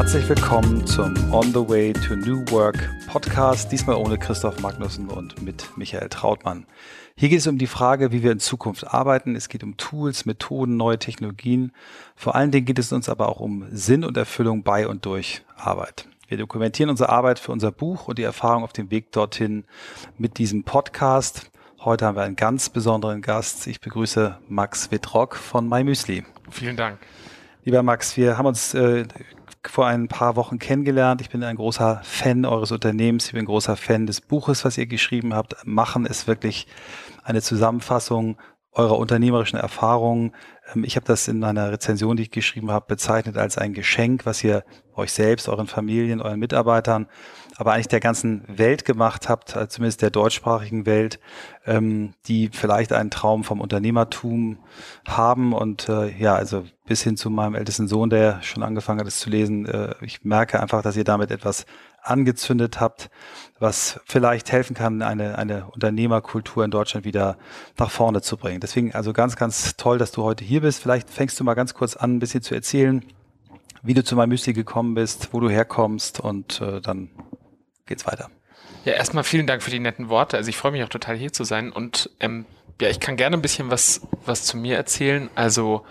Herzlich willkommen zum On the Way to New Work Podcast, diesmal ohne Christoph Magnussen und mit Michael Trautmann. Hier geht es um die Frage, wie wir in Zukunft arbeiten. Es geht um Tools, Methoden, neue Technologien. Vor allen Dingen geht es uns aber auch um Sinn und Erfüllung bei und durch Arbeit. Wir dokumentieren unsere Arbeit für unser Buch und die Erfahrung auf dem Weg dorthin mit diesem Podcast. Heute haben wir einen ganz besonderen Gast. Ich begrüße Max Wittrock von MyMüsli. Vielen Dank. Lieber Max, wir haben uns äh, vor ein paar Wochen kennengelernt. Ich bin ein großer Fan eures Unternehmens. Ich bin ein großer Fan des Buches, was ihr geschrieben habt. Machen ist wirklich eine Zusammenfassung eurer unternehmerischen Erfahrungen. Ähm, ich habe das in einer Rezension, die ich geschrieben habe, bezeichnet als ein Geschenk, was ihr euch selbst, euren Familien, euren Mitarbeitern, aber eigentlich der ganzen Welt gemacht habt, äh, zumindest der deutschsprachigen Welt, ähm, die vielleicht einen Traum vom Unternehmertum haben und äh, ja, also bis hin zu meinem ältesten Sohn, der schon angefangen hat, es zu lesen. Äh, ich merke einfach, dass ihr damit etwas angezündet habt, was vielleicht helfen kann, eine, eine Unternehmerkultur in Deutschland wieder nach vorne zu bringen. Deswegen also ganz, ganz toll, dass du heute hier bist. Vielleicht fängst du mal ganz kurz an, ein bisschen zu erzählen, wie du zu Mymusi gekommen bist, wo du herkommst und äh, dann geht's weiter. Ja, erstmal vielen Dank für die netten Worte. Also ich freue mich auch total hier zu sein und ähm, ja, ich kann gerne ein bisschen was, was zu mir erzählen. Also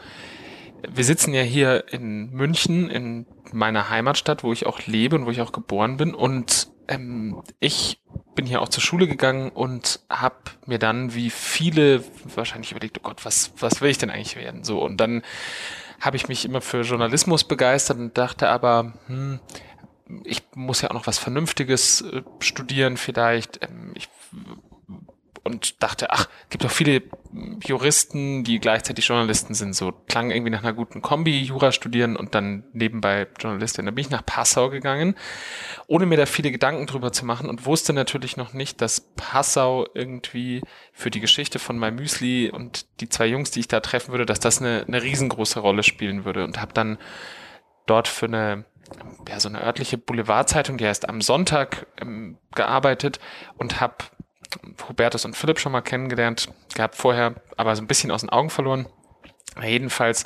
wir sitzen ja hier in München, in meiner Heimatstadt, wo ich auch lebe und wo ich auch geboren bin. Und ähm, ich bin hier auch zur Schule gegangen und habe mir dann, wie viele, wahrscheinlich überlegt, oh Gott, was, was will ich denn eigentlich werden? So, und dann habe ich mich immer für Journalismus begeistert und dachte aber, hm, ich muss ja auch noch was Vernünftiges äh, studieren vielleicht. Ähm, ich und dachte, ach, gibt doch viele Juristen, die gleichzeitig Journalisten sind. So klang irgendwie nach einer guten Kombi, Jura studieren und dann nebenbei Journalistin. Da bin ich nach Passau gegangen, ohne mir da viele Gedanken drüber zu machen und wusste natürlich noch nicht, dass Passau irgendwie für die Geschichte von My Müsli und die zwei Jungs, die ich da treffen würde, dass das eine, eine riesengroße Rolle spielen würde und habe dann dort für eine ja, so eine örtliche Boulevardzeitung, die heißt am Sonntag ähm, gearbeitet und habe Hubertus und Philipp schon mal kennengelernt gehabt vorher, aber so ein bisschen aus den Augen verloren. Jedenfalls,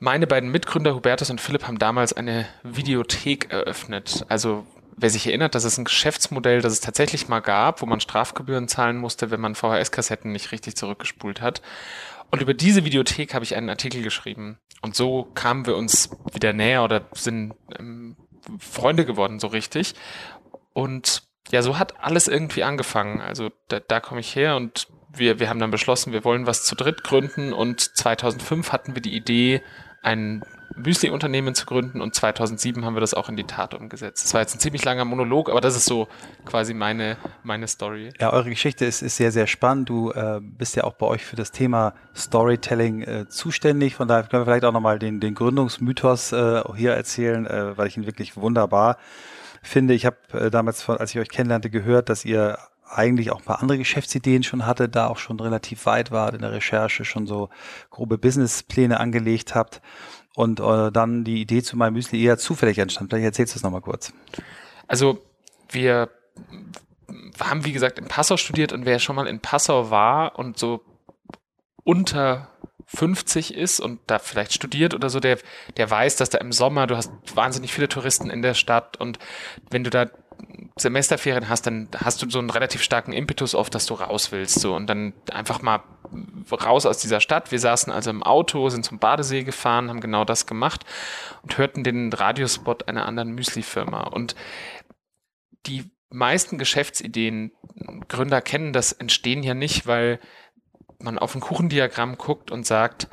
meine beiden Mitgründer, Hubertus und Philipp, haben damals eine Videothek eröffnet. Also, wer sich erinnert, das ist ein Geschäftsmodell, das es tatsächlich mal gab, wo man Strafgebühren zahlen musste, wenn man VHS-Kassetten nicht richtig zurückgespult hat. Und über diese Videothek habe ich einen Artikel geschrieben. Und so kamen wir uns wieder näher oder sind ähm, Freunde geworden, so richtig. Und ja, so hat alles irgendwie angefangen. Also da, da komme ich her und wir, wir haben dann beschlossen, wir wollen was zu dritt gründen und 2005 hatten wir die Idee, ein Müsli-Unternehmen zu gründen und 2007 haben wir das auch in die Tat umgesetzt. Das war jetzt ein ziemlich langer Monolog, aber das ist so quasi meine, meine Story. Ja, eure Geschichte ist, ist sehr, sehr spannend. Du äh, bist ja auch bei euch für das Thema Storytelling äh, zuständig. Von daher können wir vielleicht auch nochmal den, den Gründungsmythos äh, hier erzählen, äh, weil ich ihn wirklich wunderbar finde. Ich habe äh, damals, von, als ich euch kennenlernte, gehört, dass ihr eigentlich auch ein paar andere Geschäftsideen schon hatte, da auch schon relativ weit war in der Recherche, schon so grobe Businesspläne angelegt habt und äh, dann die Idee zu meinem Müsli eher zufällig entstand. Vielleicht erzählst du es nochmal kurz. Also wir haben, wie gesagt, in Passau studiert und wer schon mal in Passau war und so unter 50 ist und da vielleicht studiert oder so, der, der weiß, dass da im Sommer, du hast wahnsinnig viele Touristen in der Stadt und wenn du da Semesterferien hast, dann hast du so einen relativ starken Impetus auf, dass du raus willst, so und dann einfach mal raus aus dieser Stadt. Wir saßen also im Auto, sind zum Badesee gefahren, haben genau das gemacht und hörten den Radiospot einer anderen Müsli-Firma und die meisten Geschäftsideen, Gründer kennen das, entstehen ja nicht, weil man auf ein Kuchendiagramm guckt und sagt,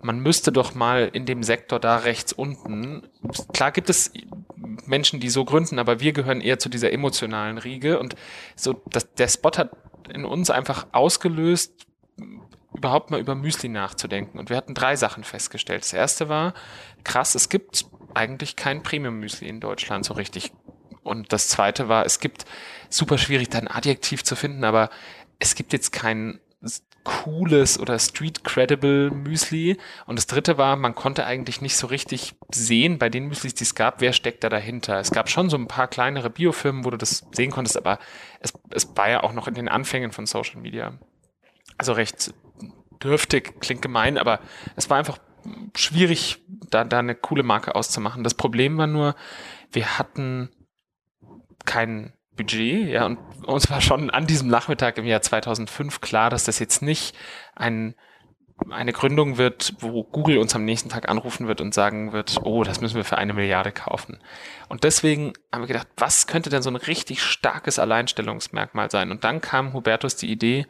man müsste doch mal in dem Sektor da rechts unten. Klar gibt es Menschen, die so gründen, aber wir gehören eher zu dieser emotionalen Riege und so, das, der Spot hat in uns einfach ausgelöst, überhaupt mal über Müsli nachzudenken. Und wir hatten drei Sachen festgestellt. Das erste war, krass, es gibt eigentlich kein Premium-Müsli in Deutschland so richtig. Und das zweite war, es gibt super schwierig, da ein Adjektiv zu finden, aber es gibt jetzt keinen cooles oder street credible Müsli. Und das dritte war, man konnte eigentlich nicht so richtig sehen bei den Müslis, die es gab, wer steckt da dahinter. Es gab schon so ein paar kleinere Biofirmen, wo du das sehen konntest, aber es, es war ja auch noch in den Anfängen von Social Media. Also recht dürftig, klingt gemein, aber es war einfach schwierig, da, da eine coole Marke auszumachen. Das Problem war nur, wir hatten kein Budget, ja, und uns war schon an diesem Nachmittag im Jahr 2005 klar, dass das jetzt nicht ein eine Gründung wird, wo Google uns am nächsten Tag anrufen wird und sagen wird, oh, das müssen wir für eine Milliarde kaufen. Und deswegen haben wir gedacht, was könnte denn so ein richtig starkes Alleinstellungsmerkmal sein? Und dann kam Hubertus die Idee,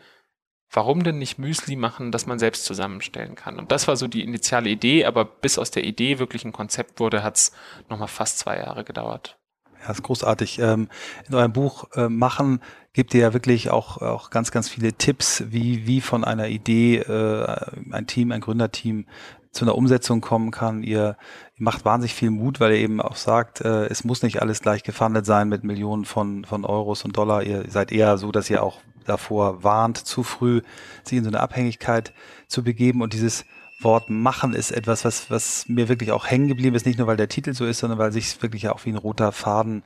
warum denn nicht Müsli machen, das man selbst zusammenstellen kann? Und das war so die initiale Idee, aber bis aus der Idee wirklich ein Konzept wurde, hat es nochmal fast zwei Jahre gedauert. Ja, ist großartig. Ähm, in eurem Buch äh, Machen gibt ihr ja wirklich auch, auch ganz, ganz viele Tipps, wie, wie von einer Idee äh, ein Team, ein Gründerteam zu einer Umsetzung kommen kann. Ihr, macht wahnsinnig viel Mut, weil ihr eben auch sagt, äh, es muss nicht alles gleich gefundet sein mit Millionen von, von Euros und Dollar. Ihr seid eher so, dass ihr auch davor warnt, zu früh sich in so eine Abhängigkeit zu begeben und dieses Wort machen ist etwas, was, was mir wirklich auch hängen geblieben ist, nicht nur weil der Titel so ist, sondern weil sich wirklich auch wie ein roter Faden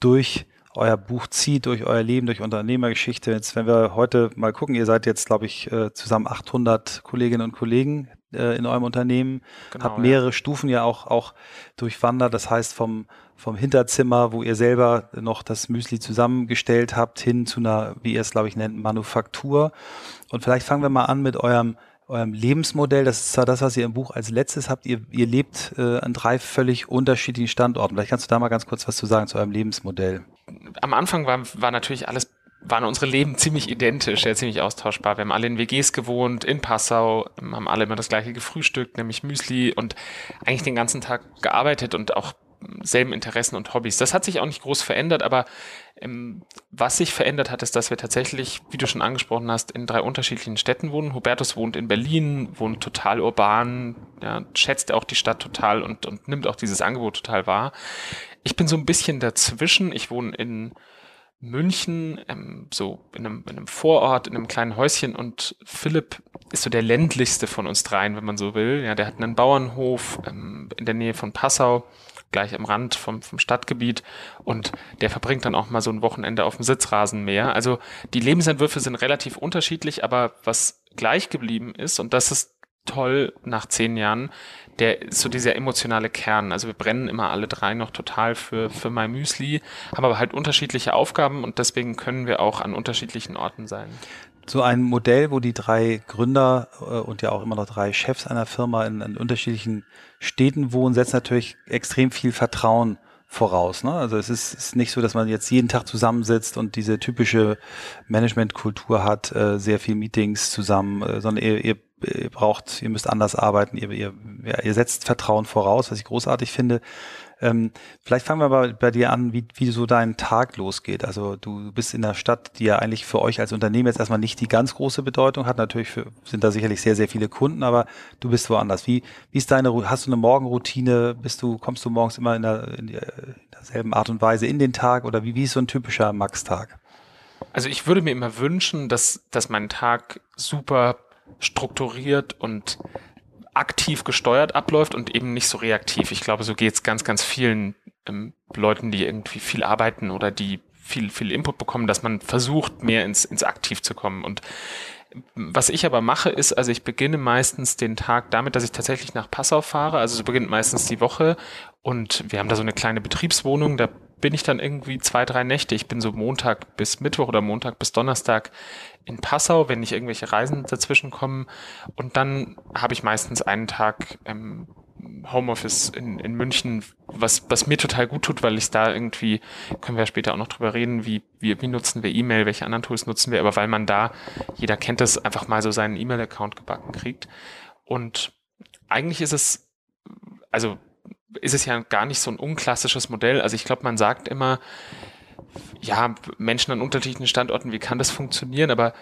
durch euer Buch zieht, durch euer Leben, durch Unternehmergeschichte. Jetzt, wenn wir heute mal gucken, ihr seid jetzt, glaube ich, äh, zusammen 800 Kolleginnen und Kollegen äh, in eurem Unternehmen, genau, habt mehrere ja. Stufen ja auch, auch durchwandert. Das heißt, vom, vom Hinterzimmer, wo ihr selber noch das Müsli zusammengestellt habt, hin zu einer, wie ihr es, glaube ich, nennt, Manufaktur. Und vielleicht fangen wir mal an mit eurem eurem Lebensmodell, das ist zwar das, was ihr im Buch als letztes habt, ihr, ihr lebt äh, an drei völlig unterschiedlichen Standorten. Vielleicht kannst du da mal ganz kurz was zu sagen zu eurem Lebensmodell. Am Anfang war, war natürlich alles, waren unsere Leben ziemlich identisch, ja, ziemlich austauschbar. Wir haben alle in WGs gewohnt, in Passau, haben alle immer das gleiche gefrühstückt, nämlich Müsli und eigentlich den ganzen Tag gearbeitet und auch selben Interessen und Hobbys. Das hat sich auch nicht groß verändert, aber ähm, was sich verändert hat, ist, dass wir tatsächlich, wie du schon angesprochen hast, in drei unterschiedlichen Städten wohnen. Hubertus wohnt in Berlin, wohnt total urban, ja, schätzt auch die Stadt total und, und nimmt auch dieses Angebot total wahr. Ich bin so ein bisschen dazwischen. Ich wohne in München, ähm, so in einem, in einem Vorort, in einem kleinen Häuschen und Philipp ist so der ländlichste von uns dreien, wenn man so will. Ja, der hat einen Bauernhof ähm, in der Nähe von Passau gleich am Rand vom, vom Stadtgebiet und der verbringt dann auch mal so ein Wochenende auf dem Sitzrasenmäher. Also die Lebensentwürfe sind relativ unterschiedlich, aber was gleich geblieben ist, und das ist toll nach zehn Jahren, der ist so dieser emotionale Kern. Also wir brennen immer alle drei noch total für, für My Müsli, haben aber halt unterschiedliche Aufgaben und deswegen können wir auch an unterschiedlichen Orten sein so ein Modell, wo die drei Gründer äh, und ja auch immer noch drei Chefs einer Firma in, in unterschiedlichen Städten wohnen, setzt natürlich extrem viel Vertrauen voraus. Ne? Also es ist, ist nicht so, dass man jetzt jeden Tag zusammensitzt und diese typische Managementkultur hat, äh, sehr viel Meetings zusammen, äh, sondern ihr, ihr, ihr braucht, ihr müsst anders arbeiten, ihr, ihr, ja, ihr setzt Vertrauen voraus, was ich großartig finde. Ähm, vielleicht fangen wir mal bei dir an, wie, wie so dein Tag losgeht. Also du bist in einer Stadt, die ja eigentlich für euch als Unternehmen jetzt erstmal nicht die ganz große Bedeutung hat. Natürlich für, sind da sicherlich sehr, sehr viele Kunden, aber du bist woanders. Wie, wie ist deine, hast du eine Morgenroutine? Bist du, kommst du morgens immer in, der, in, derselben Art und Weise in den Tag oder wie, wie ist so ein typischer Max-Tag? Also ich würde mir immer wünschen, dass, dass mein Tag super strukturiert und aktiv gesteuert abläuft und eben nicht so reaktiv. Ich glaube, so geht es ganz, ganz vielen ähm, Leuten, die irgendwie viel arbeiten oder die viel, viel Input bekommen, dass man versucht, mehr ins, ins Aktiv zu kommen. Und was ich aber mache, ist, also ich beginne meistens den Tag damit, dass ich tatsächlich nach Passau fahre. Also so beginnt meistens die Woche und wir haben da so eine kleine Betriebswohnung, da bin ich dann irgendwie zwei, drei Nächte. Ich bin so Montag bis Mittwoch oder Montag bis Donnerstag in Passau, wenn nicht irgendwelche Reisen dazwischen kommen. Und dann habe ich meistens einen Tag ähm, Homeoffice in, in München, was, was mir total gut tut, weil ich da irgendwie, können wir später auch noch drüber reden, wie, wie, wie nutzen wir E-Mail, welche anderen Tools nutzen wir, aber weil man da, jeder kennt das, einfach mal so seinen E-Mail-Account gebacken kriegt. Und eigentlich ist es, also ist es ja gar nicht so ein unklassisches Modell. Also ich glaube, man sagt immer, ja, Menschen an unterschiedlichen Standorten, wie kann das funktionieren? Aber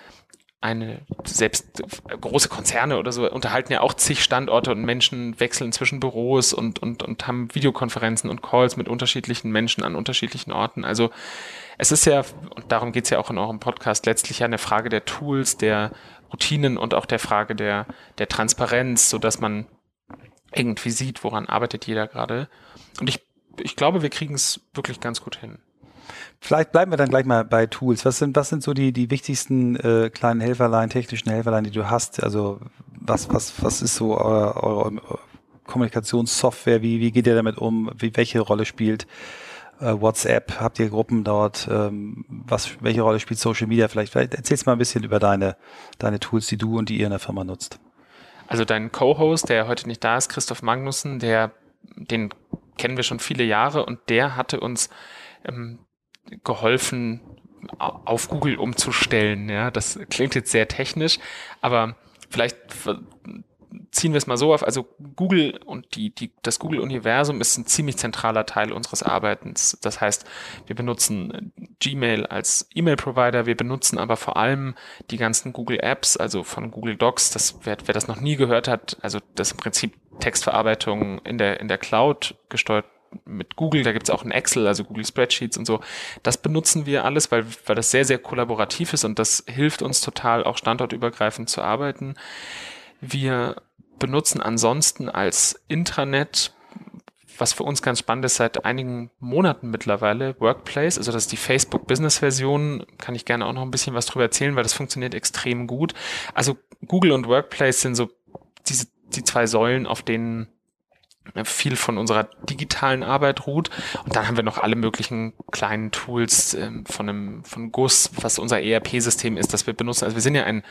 eine, selbst große Konzerne oder so unterhalten ja auch zig Standorte und Menschen wechseln zwischen Büros und, und, und haben Videokonferenzen und Calls mit unterschiedlichen Menschen an unterschiedlichen Orten. Also es ist ja, und darum geht's ja auch in eurem Podcast, letztlich ja eine Frage der Tools, der Routinen und auch der Frage der, der Transparenz, so dass man irgendwie sieht, woran arbeitet jeder gerade. Und ich, ich glaube, wir kriegen es wirklich ganz gut hin. Vielleicht bleiben wir dann gleich mal bei Tools. Was sind, was sind so die, die wichtigsten äh, kleinen Helferlein, technischen Helferlein, die du hast? Also was, was, was ist so eure, eure Kommunikationssoftware? Wie, wie geht ihr damit um? Wie, welche Rolle spielt äh, WhatsApp? Habt ihr Gruppen dort? Ähm, was, welche Rolle spielt Social Media? Vielleicht, vielleicht erzählst mal ein bisschen über deine, deine Tools, die du und die ihr in der Firma nutzt. Also dein Co-Host, der heute nicht da ist, Christoph Magnussen, der, den kennen wir schon viele Jahre und der hatte uns ähm, geholfen, auf Google umzustellen. Ja, das klingt jetzt sehr technisch, aber vielleicht ziehen wir es mal so auf. Also Google und die, die, das Google-Universum ist ein ziemlich zentraler Teil unseres Arbeitens. Das heißt, wir benutzen Gmail als E-Mail-Provider, wir benutzen aber vor allem die ganzen Google Apps, also von Google Docs. Das, wer, wer das noch nie gehört hat, also das im Prinzip Textverarbeitung in der, in der Cloud gesteuert mit Google, da gibt's auch ein Excel, also Google Spreadsheets und so. Das benutzen wir alles, weil, weil das sehr, sehr kollaborativ ist und das hilft uns total, auch standortübergreifend zu arbeiten. Wir benutzen ansonsten als Intranet was für uns ganz spannend ist, seit einigen Monaten mittlerweile, Workplace, also das ist die Facebook Business Version, kann ich gerne auch noch ein bisschen was drüber erzählen, weil das funktioniert extrem gut. Also Google und Workplace sind so diese, die zwei Säulen, auf denen viel von unserer digitalen Arbeit ruht. Und dann haben wir noch alle möglichen kleinen Tools ähm, von einem, von GUS, was unser ERP-System ist, das wir benutzen. Also wir sind ja ein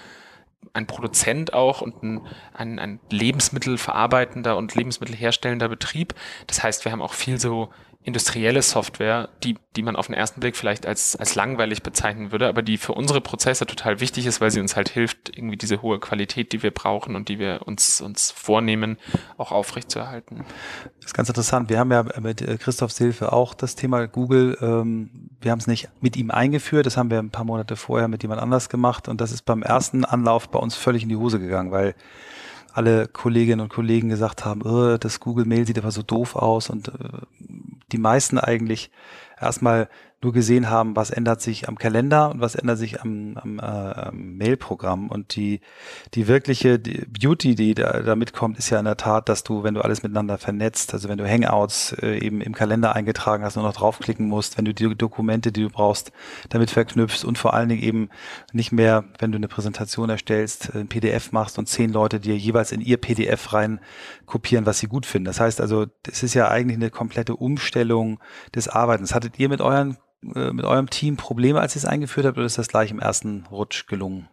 ein Produzent auch und ein, ein, ein Lebensmittelverarbeitender und Lebensmittelherstellender Betrieb. Das heißt, wir haben auch viel so industrielle Software, die, die man auf den ersten Blick vielleicht als, als langweilig bezeichnen würde, aber die für unsere Prozesse total wichtig ist, weil sie uns halt hilft, irgendwie diese hohe Qualität, die wir brauchen und die wir uns, uns vornehmen, auch aufrechtzuerhalten. Das ist ganz interessant. Wir haben ja mit äh, Christophs Hilfe auch das Thema Google, ähm, wir haben es nicht mit ihm eingeführt, das haben wir ein paar Monate vorher mit jemand anders gemacht und das ist beim ersten Anlauf bei uns völlig in die Hose gegangen, weil alle Kolleginnen und Kollegen gesagt haben, oh, das Google Mail sieht aber so doof aus und äh, die meisten eigentlich erstmal nur gesehen haben, was ändert sich am Kalender und was ändert sich am, am, äh, am Mail-Programm. Und die, die wirkliche Beauty, die da, da mitkommt, ist ja in der Tat, dass du, wenn du alles miteinander vernetzt, also wenn du Hangouts äh, eben im Kalender eingetragen hast, nur noch draufklicken musst, wenn du die Dokumente, die du brauchst, damit verknüpfst und vor allen Dingen eben nicht mehr, wenn du eine Präsentation erstellst, ein PDF machst und zehn Leute dir jeweils in ihr PDF rein kopieren, was sie gut finden. Das heißt also, es ist ja eigentlich eine komplette Umstellung des Arbeitens. Hattet ihr mit euren äh, mit eurem Team Probleme, als ihr es eingeführt habt, oder ist das gleich im ersten Rutsch gelungen?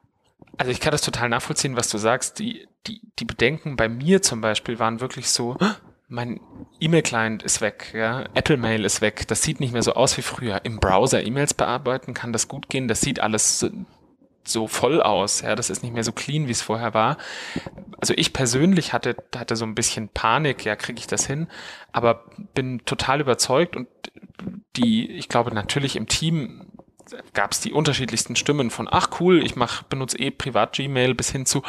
Also ich kann das total nachvollziehen, was du sagst. Die, die, die Bedenken bei mir zum Beispiel waren wirklich so, mein E-Mail-Client ist weg, ja, Apple Mail ist weg, das sieht nicht mehr so aus wie früher. Im Browser E-Mails bearbeiten kann das gut gehen, das sieht alles so voll aus, ja, das ist nicht mehr so clean, wie es vorher war. Also ich persönlich hatte, hatte so ein bisschen Panik, ja, kriege ich das hin, aber bin total überzeugt und die, ich glaube natürlich im Team gab es die unterschiedlichsten Stimmen von ach cool, ich mach benutze eh privat Gmail bis hin zu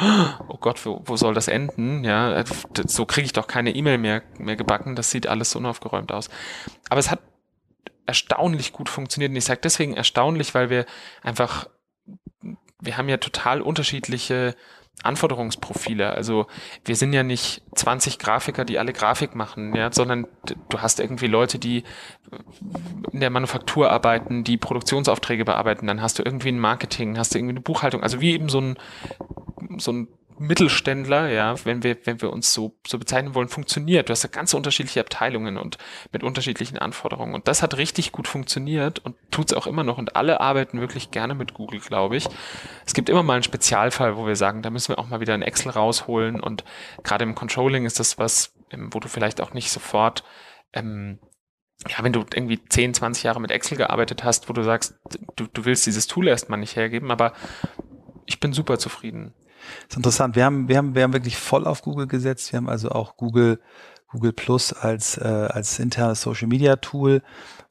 oh Gott, wo, wo soll das enden? Ja, so kriege ich doch keine E-Mail mehr mehr gebacken, das sieht alles so unaufgeräumt aus. Aber es hat erstaunlich gut funktioniert und ich sage deswegen erstaunlich, weil wir einfach wir haben ja total unterschiedliche Anforderungsprofile. Also wir sind ja nicht 20 Grafiker, die alle Grafik machen, ja, sondern du hast irgendwie Leute, die in der Manufaktur arbeiten, die Produktionsaufträge bearbeiten, dann hast du irgendwie ein Marketing, hast du irgendwie eine Buchhaltung, also wie eben so ein so ein Mittelständler, ja, wenn wir, wenn wir uns so, so bezeichnen wollen, funktioniert. Du hast ja ganz unterschiedliche Abteilungen und mit unterschiedlichen Anforderungen. Und das hat richtig gut funktioniert und tut's auch immer noch. Und alle arbeiten wirklich gerne mit Google, glaube ich. Es gibt immer mal einen Spezialfall, wo wir sagen, da müssen wir auch mal wieder ein Excel rausholen. Und gerade im Controlling ist das was, ähm, wo du vielleicht auch nicht sofort, ähm, ja, wenn du irgendwie 10, 20 Jahre mit Excel gearbeitet hast, wo du sagst, du, du willst dieses Tool erstmal nicht hergeben, aber ich bin super zufrieden. Ist interessant. Wir haben, wir haben, wir haben wirklich voll auf Google gesetzt. Wir haben also auch Google, Google Plus als, äh, als internes Social Media Tool,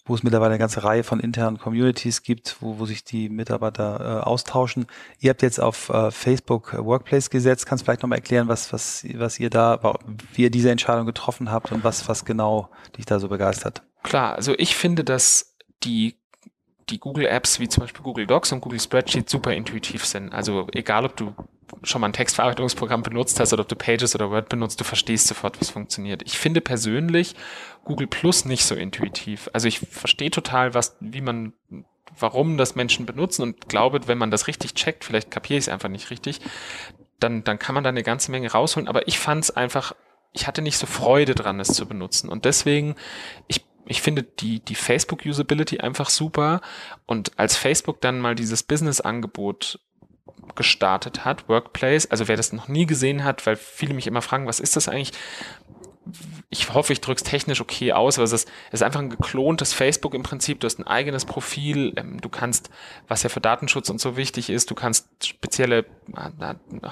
wo es mittlerweile eine ganze Reihe von internen Communities gibt, wo, wo sich die Mitarbeiter äh, austauschen. Ihr habt jetzt auf äh, Facebook Workplace gesetzt. Kannst du vielleicht nochmal erklären, was, was, was ihr da, wie ihr diese Entscheidung getroffen habt und was, was genau dich da so begeistert? Klar, also ich finde, dass die die Google Apps wie zum Beispiel Google Docs und Google Spreadsheet super intuitiv sind. Also egal, ob du schon mal ein Textverarbeitungsprogramm benutzt hast oder ob du Pages oder Word benutzt, du verstehst sofort, es funktioniert. Ich finde persönlich Google Plus nicht so intuitiv. Also ich verstehe total, was, wie man, warum das Menschen benutzen und glaube, wenn man das richtig checkt, vielleicht kapiere ich es einfach nicht richtig, dann, dann kann man da eine ganze Menge rausholen. Aber ich fand es einfach, ich hatte nicht so Freude dran, es zu benutzen. Und deswegen, ich ich finde die, die Facebook-Usability einfach super. Und als Facebook dann mal dieses Business-Angebot gestartet hat, Workplace, also wer das noch nie gesehen hat, weil viele mich immer fragen, was ist das eigentlich? ich hoffe, ich drücke es technisch okay aus, aber es ist, es ist einfach ein geklontes Facebook im Prinzip. Du hast ein eigenes Profil. Ähm, du kannst, was ja für Datenschutz und so wichtig ist, du kannst spezielle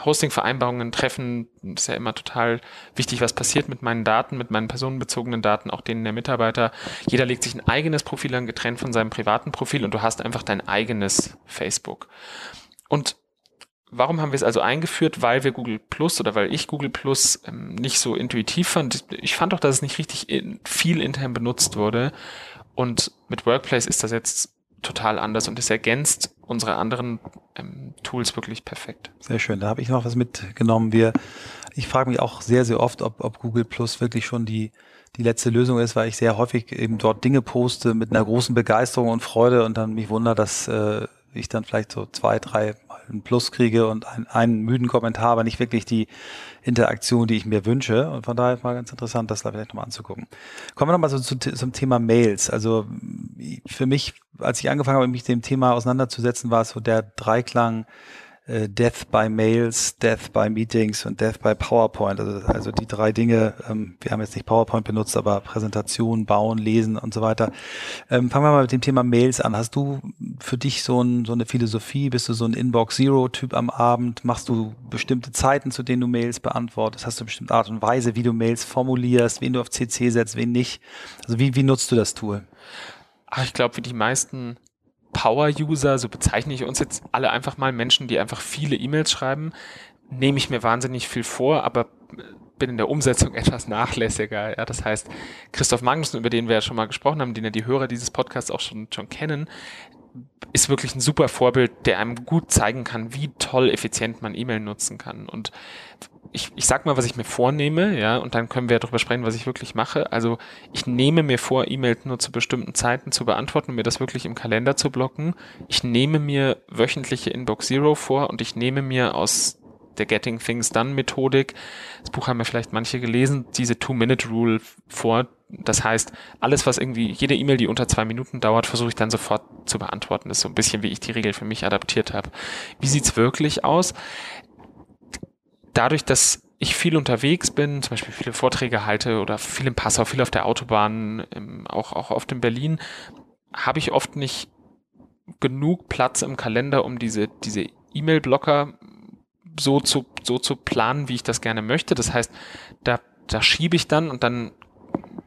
Hosting-Vereinbarungen treffen. Ist ja immer total wichtig, was passiert mit meinen Daten, mit meinen personenbezogenen Daten, auch denen der Mitarbeiter. Jeder legt sich ein eigenes Profil an, getrennt von seinem privaten Profil und du hast einfach dein eigenes Facebook. Und Warum haben wir es also eingeführt? Weil wir Google Plus oder weil ich Google Plus ähm, nicht so intuitiv fand. Ich fand auch, dass es nicht richtig in, viel intern benutzt wurde. Und mit Workplace ist das jetzt total anders und es ergänzt unsere anderen ähm, Tools wirklich perfekt. Sehr schön. Da habe ich noch was mitgenommen. Wir, ich frage mich auch sehr, sehr oft, ob, ob Google Plus wirklich schon die die letzte Lösung ist, weil ich sehr häufig eben dort Dinge poste mit einer großen Begeisterung und Freude und dann mich wundere, dass äh, ich dann vielleicht so zwei, drei ein Plus kriege und ein, einen müden Kommentar, aber nicht wirklich die Interaktion, die ich mir wünsche. Und von daher mal ganz interessant, das da vielleicht nochmal anzugucken. Kommen wir nochmal so zu, zum Thema Mails. Also für mich, als ich angefangen habe, mich dem Thema auseinanderzusetzen, war es so der Dreiklang äh, Death by Mails, Death by Meetings und Death by PowerPoint. Also, also die drei Dinge, ähm, wir haben jetzt nicht PowerPoint benutzt, aber Präsentation, Bauen, Lesen und so weiter. Ähm, fangen wir mal mit dem Thema Mails an. Hast du für dich so, ein, so eine Philosophie? Bist du so ein Inbox-Zero-Typ am Abend? Machst du bestimmte Zeiten, zu denen du Mails beantwortest? Hast du bestimmte Art und Weise, wie du Mails formulierst, wen du auf CC setzt, wen nicht? Also wie, wie nutzt du das Tool? Ach, ich glaube, wie die meisten Power-User, so bezeichne ich uns jetzt alle einfach mal Menschen, die einfach viele E-Mails schreiben, nehme ich mir wahnsinnig viel vor, aber bin in der Umsetzung etwas nachlässiger. Ja, das heißt, Christoph Magnussen, über den wir ja schon mal gesprochen haben, den ja die Hörer dieses Podcasts auch schon, schon kennen, ist wirklich ein super Vorbild, der einem gut zeigen kann, wie toll effizient man E-Mail nutzen kann. Und ich, ich sag mal, was ich mir vornehme, ja, und dann können wir darüber sprechen, was ich wirklich mache. Also ich nehme mir vor, E-Mails nur zu bestimmten Zeiten zu beantworten, mir das wirklich im Kalender zu blocken. Ich nehme mir wöchentliche Inbox Zero vor und ich nehme mir aus der Getting Things Done Methodik, das Buch haben ja vielleicht manche gelesen, diese Two-Minute-Rule vor. Das heißt, alles, was irgendwie, jede E-Mail, die unter zwei Minuten dauert, versuche ich dann sofort zu beantworten. Das ist so ein bisschen, wie ich die Regel für mich adaptiert habe. Wie sieht's wirklich aus? dadurch, dass ich viel unterwegs bin, zum Beispiel viele Vorträge halte oder viel im Passau, viel auf der Autobahn, auch, auch oft in Berlin, habe ich oft nicht genug Platz im Kalender, um diese, diese E-Mail-Blocker so zu, so zu planen, wie ich das gerne möchte. Das heißt, da, da schiebe ich dann und dann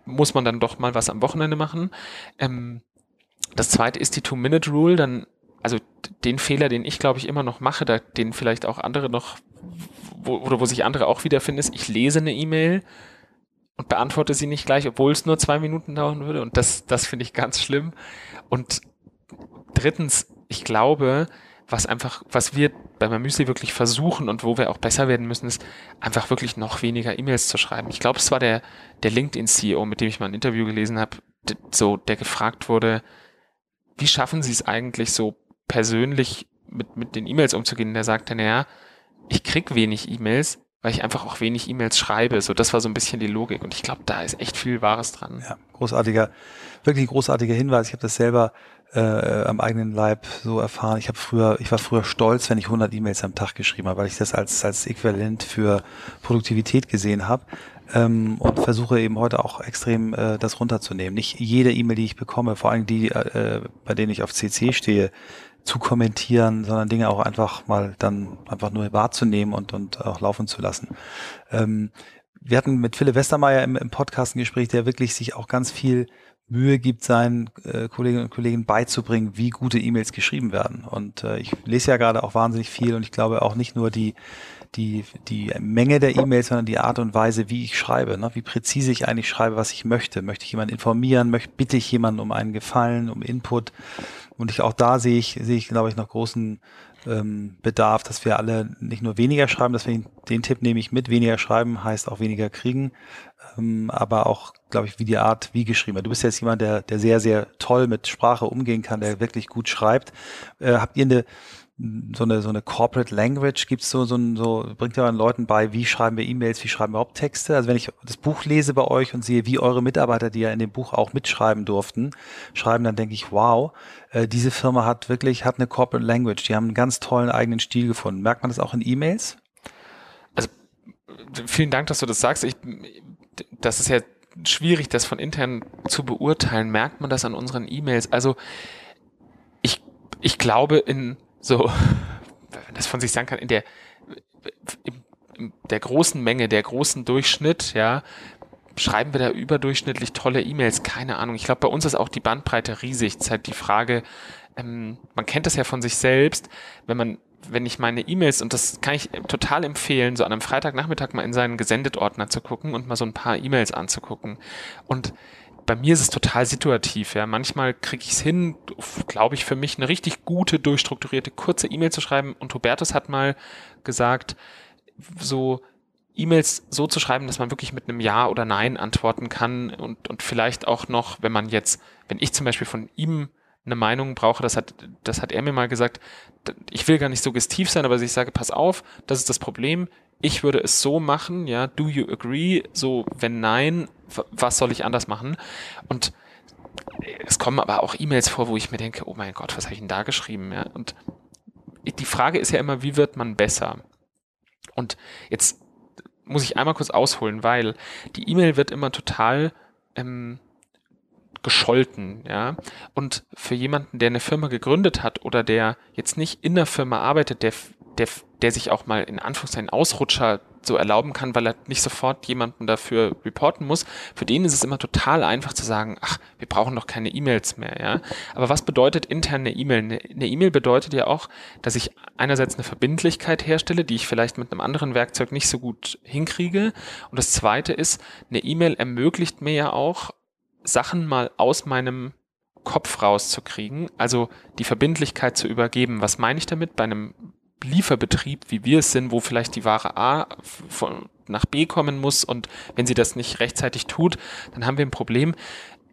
muss man dann doch mal was am Wochenende machen. Ähm, das zweite ist die Two-Minute-Rule. Dann, also den Fehler, den ich glaube ich immer noch mache, da, den vielleicht auch andere noch wo, oder wo sich andere auch wiederfinden, ist, ich lese eine E-Mail und beantworte sie nicht gleich, obwohl es nur zwei Minuten dauern würde. Und das, das finde ich ganz schlimm. Und drittens, ich glaube, was einfach, was wir bei Mamüsli wirklich versuchen und wo wir auch besser werden müssen, ist einfach wirklich noch weniger E-Mails zu schreiben. Ich glaube, es war der, der LinkedIn-CEO, mit dem ich mal ein Interview gelesen habe, so, der gefragt wurde, wie schaffen Sie es eigentlich so persönlich mit, mit den E-Mails umzugehen? Der sagte, naja, ich krieg wenig E-Mails, weil ich einfach auch wenig E-Mails schreibe. So, das war so ein bisschen die Logik. Und ich glaube, da ist echt viel Wahres dran. Ja, großartiger, wirklich großartiger Hinweis. Ich habe das selber äh, am eigenen Leib so erfahren. Ich habe früher, ich war früher stolz, wenn ich 100 E-Mails am Tag geschrieben habe, weil ich das als als Äquivalent für Produktivität gesehen habe ähm, und versuche eben heute auch extrem äh, das runterzunehmen. Nicht jede E-Mail, die ich bekomme, vor allem die, äh, bei denen ich auf CC stehe, zu kommentieren, sondern Dinge auch einfach mal dann einfach nur wahrzunehmen und, und auch laufen zu lassen. Ähm, wir hatten mit Philipp Westermeier im, im Podcast ein Gespräch, der wirklich sich auch ganz viel Mühe gibt, seinen äh, Kolleginnen und Kollegen beizubringen, wie gute E-Mails geschrieben werden. Und äh, ich lese ja gerade auch wahnsinnig viel und ich glaube auch nicht nur die die, die Menge der E-Mails, sondern die Art und Weise, wie ich schreibe, ne? wie präzise ich eigentlich schreibe, was ich möchte. Möchte ich jemanden informieren? Möchte, bitte ich jemanden um einen Gefallen, um Input? Und ich auch da sehe ich, sehe ich, glaube ich, noch großen ähm, Bedarf, dass wir alle nicht nur weniger schreiben, deswegen den Tipp nehme ich mit, weniger schreiben heißt auch weniger kriegen, ähm, aber auch, glaube ich, wie die Art, wie geschrieben wird. Du bist jetzt jemand, der, der sehr, sehr toll mit Sprache umgehen kann, der wirklich gut schreibt. Äh, habt ihr eine, so eine, so eine Corporate Language? Gibt es so, so, so, bringt ihr euren Leuten bei, wie schreiben wir E-Mails, wie schreiben wir Haupttexte? Also wenn ich das Buch lese bei euch und sehe, wie eure Mitarbeiter, die ja in dem Buch auch mitschreiben durften, schreiben, dann denke ich, wow, äh, diese Firma hat wirklich, hat eine Corporate Language. Die haben einen ganz tollen eigenen Stil gefunden. Merkt man das auch in E-Mails? Also vielen Dank, dass du das sagst. Ich, das ist ja schwierig, das von intern zu beurteilen. Merkt man das an unseren E-Mails? Also ich, ich glaube in so, wenn man das von sich sagen kann, in der, in, der großen Menge, der großen Durchschnitt, ja, schreiben wir da überdurchschnittlich tolle E-Mails? Keine Ahnung. Ich glaube, bei uns ist auch die Bandbreite riesig. Es ist halt die Frage, ähm, man kennt das ja von sich selbst, wenn man wenn ich meine E-Mails, und das kann ich total empfehlen, so an einem Freitagnachmittag mal in seinen Gesendet-Ordner zu gucken und mal so ein paar E-Mails anzugucken. Und bei mir ist es total situativ. Ja. Manchmal kriege ich es hin, glaube ich, für mich eine richtig gute, durchstrukturierte, kurze E-Mail zu schreiben. Und Hubertus hat mal gesagt, so E-Mails so zu schreiben, dass man wirklich mit einem Ja oder Nein antworten kann und, und vielleicht auch noch, wenn man jetzt, wenn ich zum Beispiel von ihm eine Meinung brauche, das hat, das hat er mir mal gesagt, ich will gar nicht suggestiv sein, aber ich sage, pass auf, das ist das Problem, ich würde es so machen, ja, do you agree? So, wenn nein, was soll ich anders machen? Und es kommen aber auch E-Mails vor, wo ich mir denke, oh mein Gott, was habe ich denn da geschrieben? Ja? Und die Frage ist ja immer, wie wird man besser? Und jetzt muss ich einmal kurz ausholen, weil die E-Mail wird immer total ähm, gescholten, ja. Und für jemanden, der eine Firma gegründet hat oder der jetzt nicht in der Firma arbeitet, der, der, der sich auch mal in Anführungszeichen Ausrutscher so erlauben kann, weil er nicht sofort jemanden dafür reporten muss. Für den ist es immer total einfach zu sagen, ach, wir brauchen doch keine E-Mails mehr, ja. Aber was bedeutet intern eine E-Mail? Eine E-Mail bedeutet ja auch, dass ich einerseits eine Verbindlichkeit herstelle, die ich vielleicht mit einem anderen Werkzeug nicht so gut hinkriege. Und das zweite ist, eine E-Mail ermöglicht mir ja auch, Sachen mal aus meinem Kopf rauszukriegen, also die Verbindlichkeit zu übergeben. Was meine ich damit? Bei einem Lieferbetrieb, wie wir es sind, wo vielleicht die Ware A von, nach B kommen muss und wenn sie das nicht rechtzeitig tut, dann haben wir ein Problem.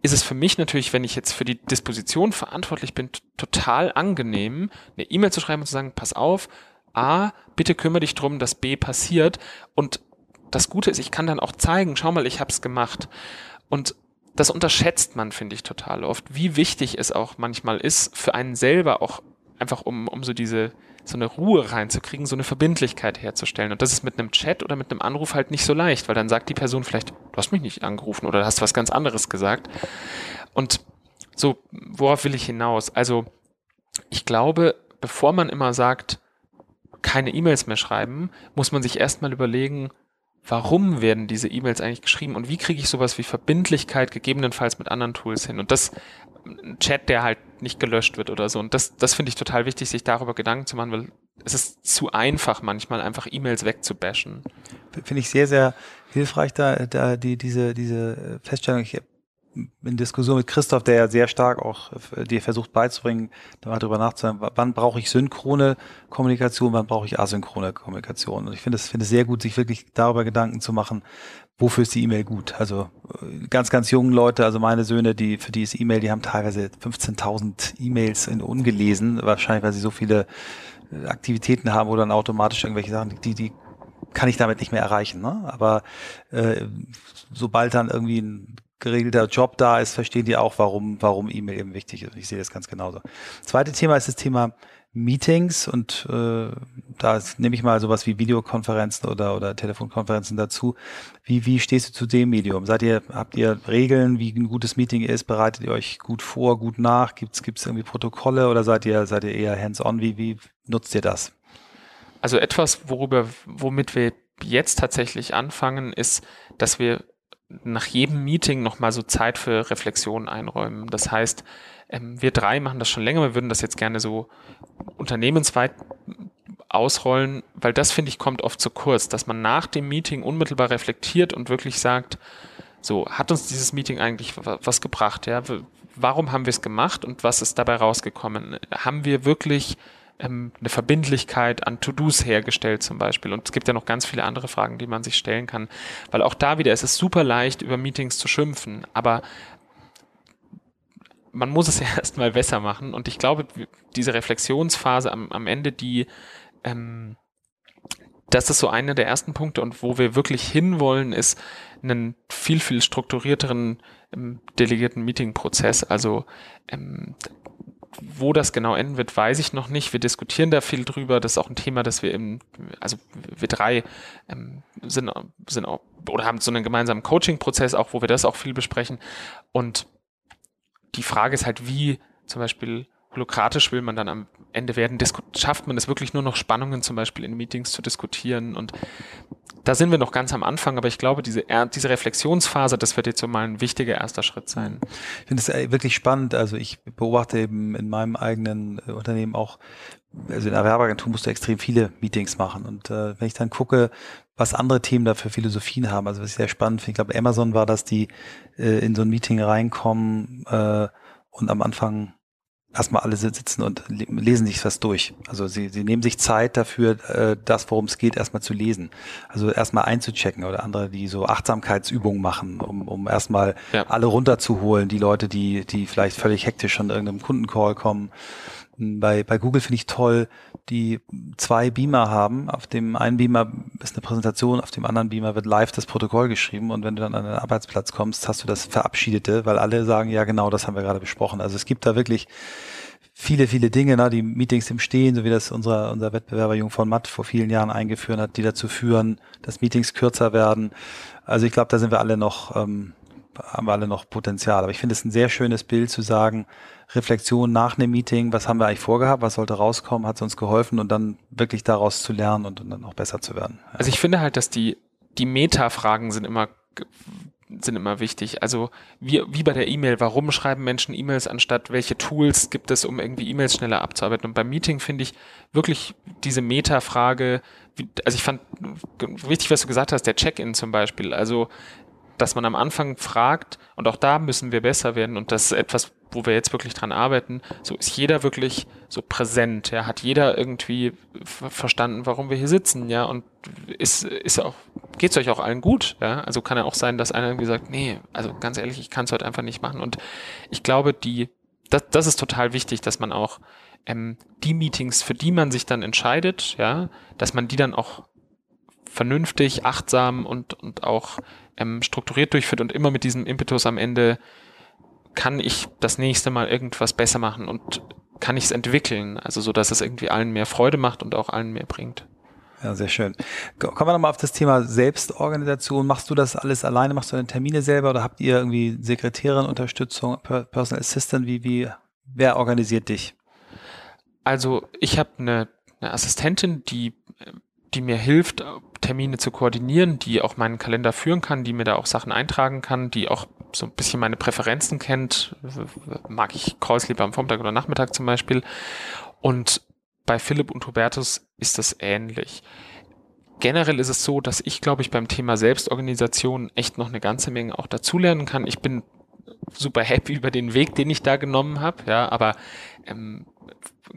Ist es für mich natürlich, wenn ich jetzt für die Disposition verantwortlich bin, total angenehm, eine E-Mail zu schreiben und zu sagen, pass auf, A, bitte kümmere dich drum, dass B passiert. Und das Gute ist, ich kann dann auch zeigen, schau mal, ich habe es gemacht. Und das unterschätzt man, finde ich, total oft, wie wichtig es auch manchmal ist, für einen selber auch einfach um, um so diese, so eine Ruhe reinzukriegen, so eine Verbindlichkeit herzustellen. Und das ist mit einem Chat oder mit einem Anruf halt nicht so leicht, weil dann sagt die Person vielleicht, du hast mich nicht angerufen oder hast was ganz anderes gesagt. Und so, worauf will ich hinaus? Also, ich glaube, bevor man immer sagt, keine E-Mails mehr schreiben, muss man sich erstmal überlegen, warum werden diese E-Mails eigentlich geschrieben und wie kriege ich sowas wie Verbindlichkeit gegebenenfalls mit anderen Tools hin und das ein Chat, der halt nicht gelöscht wird oder so und das, das finde ich total wichtig, sich darüber Gedanken zu machen, weil es ist zu einfach manchmal einfach E-Mails wegzubashen. Finde ich sehr, sehr hilfreich da, da die, diese, diese Feststellung. Ich in Diskussion mit Christoph, der ja sehr stark auch äh, dir versucht beizubringen, darüber nachzudenken, wann brauche ich synchrone Kommunikation, wann brauche ich asynchrone Kommunikation. Und ich finde es finde sehr gut, sich wirklich darüber Gedanken zu machen, wofür ist die E-Mail gut. Also äh, ganz, ganz jungen Leute, also meine Söhne, die für die ist E-Mail, die haben teilweise 15.000 E-Mails in ungelesen, wahrscheinlich, weil sie so viele äh, Aktivitäten haben, wo dann automatisch irgendwelche Sachen, die, die kann ich damit nicht mehr erreichen. Ne? Aber äh, sobald dann irgendwie ein geregelter Job da ist, verstehen die auch, warum, warum E-Mail eben wichtig ist. Ich sehe das ganz genauso. Zweite Thema ist das Thema Meetings und äh, da nehme ich mal sowas wie Videokonferenzen oder oder Telefonkonferenzen dazu. Wie wie stehst du zu dem Medium? Seid ihr habt ihr Regeln, wie ein gutes Meeting ist? Bereitet ihr euch gut vor, gut nach? Gibt's gibt's irgendwie Protokolle oder seid ihr seid ihr eher hands-on? Wie wie nutzt ihr das? Also etwas, worüber womit wir jetzt tatsächlich anfangen, ist, dass wir nach jedem Meeting nochmal so Zeit für Reflexion einräumen. Das heißt, ähm, wir drei machen das schon länger, wir würden das jetzt gerne so unternehmensweit ausrollen, weil das finde ich kommt oft zu kurz, dass man nach dem Meeting unmittelbar reflektiert und wirklich sagt, so, hat uns dieses Meeting eigentlich was gebracht? Ja? Warum haben wir es gemacht und was ist dabei rausgekommen? Haben wir wirklich ähm, eine Verbindlichkeit an To-Dos hergestellt zum Beispiel. Und es gibt ja noch ganz viele andere Fragen, die man sich stellen kann. Weil auch da wieder ist es super leicht, über Meetings zu schimpfen. Aber man muss es ja erstmal besser machen. Und ich glaube, diese Reflexionsphase am, am Ende, die, ähm, das ist so einer der ersten Punkte und wo wir wirklich hinwollen, ist einen viel, viel strukturierteren ähm, delegierten Meeting-Prozess. Also ähm, wo das genau enden wird, weiß ich noch nicht. Wir diskutieren da viel drüber. Das ist auch ein Thema, das wir im, also wir drei ähm, sind, sind auch, oder haben so einen gemeinsamen Coaching-Prozess auch, wo wir das auch viel besprechen. Und die Frage ist halt, wie zum Beispiel holokratisch will man dann am Ende werden, schafft man es wirklich nur noch Spannungen zum Beispiel in Meetings zu diskutieren und da sind wir noch ganz am Anfang, aber ich glaube, diese, diese Reflexionsphase, das wird jetzt so mal ein wichtiger erster Schritt sein. Ich finde es äh, wirklich spannend. Also ich beobachte eben in meinem eigenen äh, Unternehmen auch, also in der Werbeagentur musst du extrem viele Meetings machen. Und äh, wenn ich dann gucke, was andere Themen da für Philosophien haben, also was ich sehr spannend finde, ich glaube, Amazon war, dass die äh, in so ein Meeting reinkommen äh, und am Anfang erstmal alle sitzen und lesen sich was durch. Also sie, sie nehmen sich Zeit dafür, äh, das, worum es geht, erstmal zu lesen. Also erstmal einzuchecken oder andere, die so Achtsamkeitsübungen machen, um, um erstmal ja. alle runterzuholen, die Leute, die, die vielleicht völlig hektisch an irgendeinem Kundencall kommen. Bei, bei Google finde ich toll, die zwei Beamer haben. Auf dem einen Beamer ist eine Präsentation, auf dem anderen Beamer wird live das Protokoll geschrieben und wenn du dann an den Arbeitsplatz kommst, hast du das Verabschiedete, weil alle sagen, ja genau, das haben wir gerade besprochen. Also es gibt da wirklich viele, viele Dinge, ne, die Meetings im Stehen, so wie das unser, unser Wettbewerber Jung von Matt vor vielen Jahren eingeführt hat, die dazu führen, dass Meetings kürzer werden. Also ich glaube, da sind wir alle noch, ähm, haben wir alle noch Potenzial. Aber ich finde es ein sehr schönes Bild zu sagen, Reflexion nach einem Meeting, was haben wir eigentlich vorgehabt, was sollte rauskommen, hat es uns geholfen und dann wirklich daraus zu lernen und, und dann auch besser zu werden. Ja. Also ich finde halt, dass die, die Meta-Fragen sind immer sind immer wichtig. Also wie, wie bei der E-Mail, warum schreiben Menschen E-Mails anstatt welche Tools gibt es, um irgendwie E-Mails schneller abzuarbeiten? Und beim Meeting finde ich wirklich diese Meta-Frage, also ich fand wichtig, was du gesagt hast, der Check-in zum Beispiel. Also dass man am Anfang fragt, und auch da müssen wir besser werden, und das ist etwas, wo wir jetzt wirklich dran arbeiten, so ist jeder wirklich so präsent, ja, hat jeder irgendwie verstanden, warum wir hier sitzen, ja, und ist, ist auch, geht's euch auch allen gut, ja, also kann ja auch sein, dass einer irgendwie sagt, nee, also ganz ehrlich, ich kann es heute einfach nicht machen, und ich glaube, die, das, das ist total wichtig, dass man auch ähm, die Meetings, für die man sich dann entscheidet, ja, dass man die dann auch vernünftig, achtsam und, und auch ähm, strukturiert durchführt und immer mit diesem Impetus am Ende kann ich das nächste Mal irgendwas besser machen und kann ich es entwickeln, also so, dass es irgendwie allen mehr Freude macht und auch allen mehr bringt. Ja, sehr schön. Kommen wir nochmal auf das Thema Selbstorganisation. Machst du das alles alleine? Machst du deine Termine selber oder habt ihr irgendwie Sekretärin, Unterstützung, Personal Assistant? Wie, wie, wer organisiert dich? Also ich habe eine, eine Assistentin, die die mir hilft, Termine zu koordinieren, die auch meinen Kalender führen kann, die mir da auch Sachen eintragen kann, die auch so ein bisschen meine Präferenzen kennt. Mag ich Calls lieber am Vormittag oder Nachmittag zum Beispiel. Und bei Philipp und Hubertus ist das ähnlich. Generell ist es so, dass ich, glaube ich, beim Thema Selbstorganisation echt noch eine ganze Menge auch dazulernen kann. Ich bin super happy über den Weg, den ich da genommen habe, ja, aber ähm,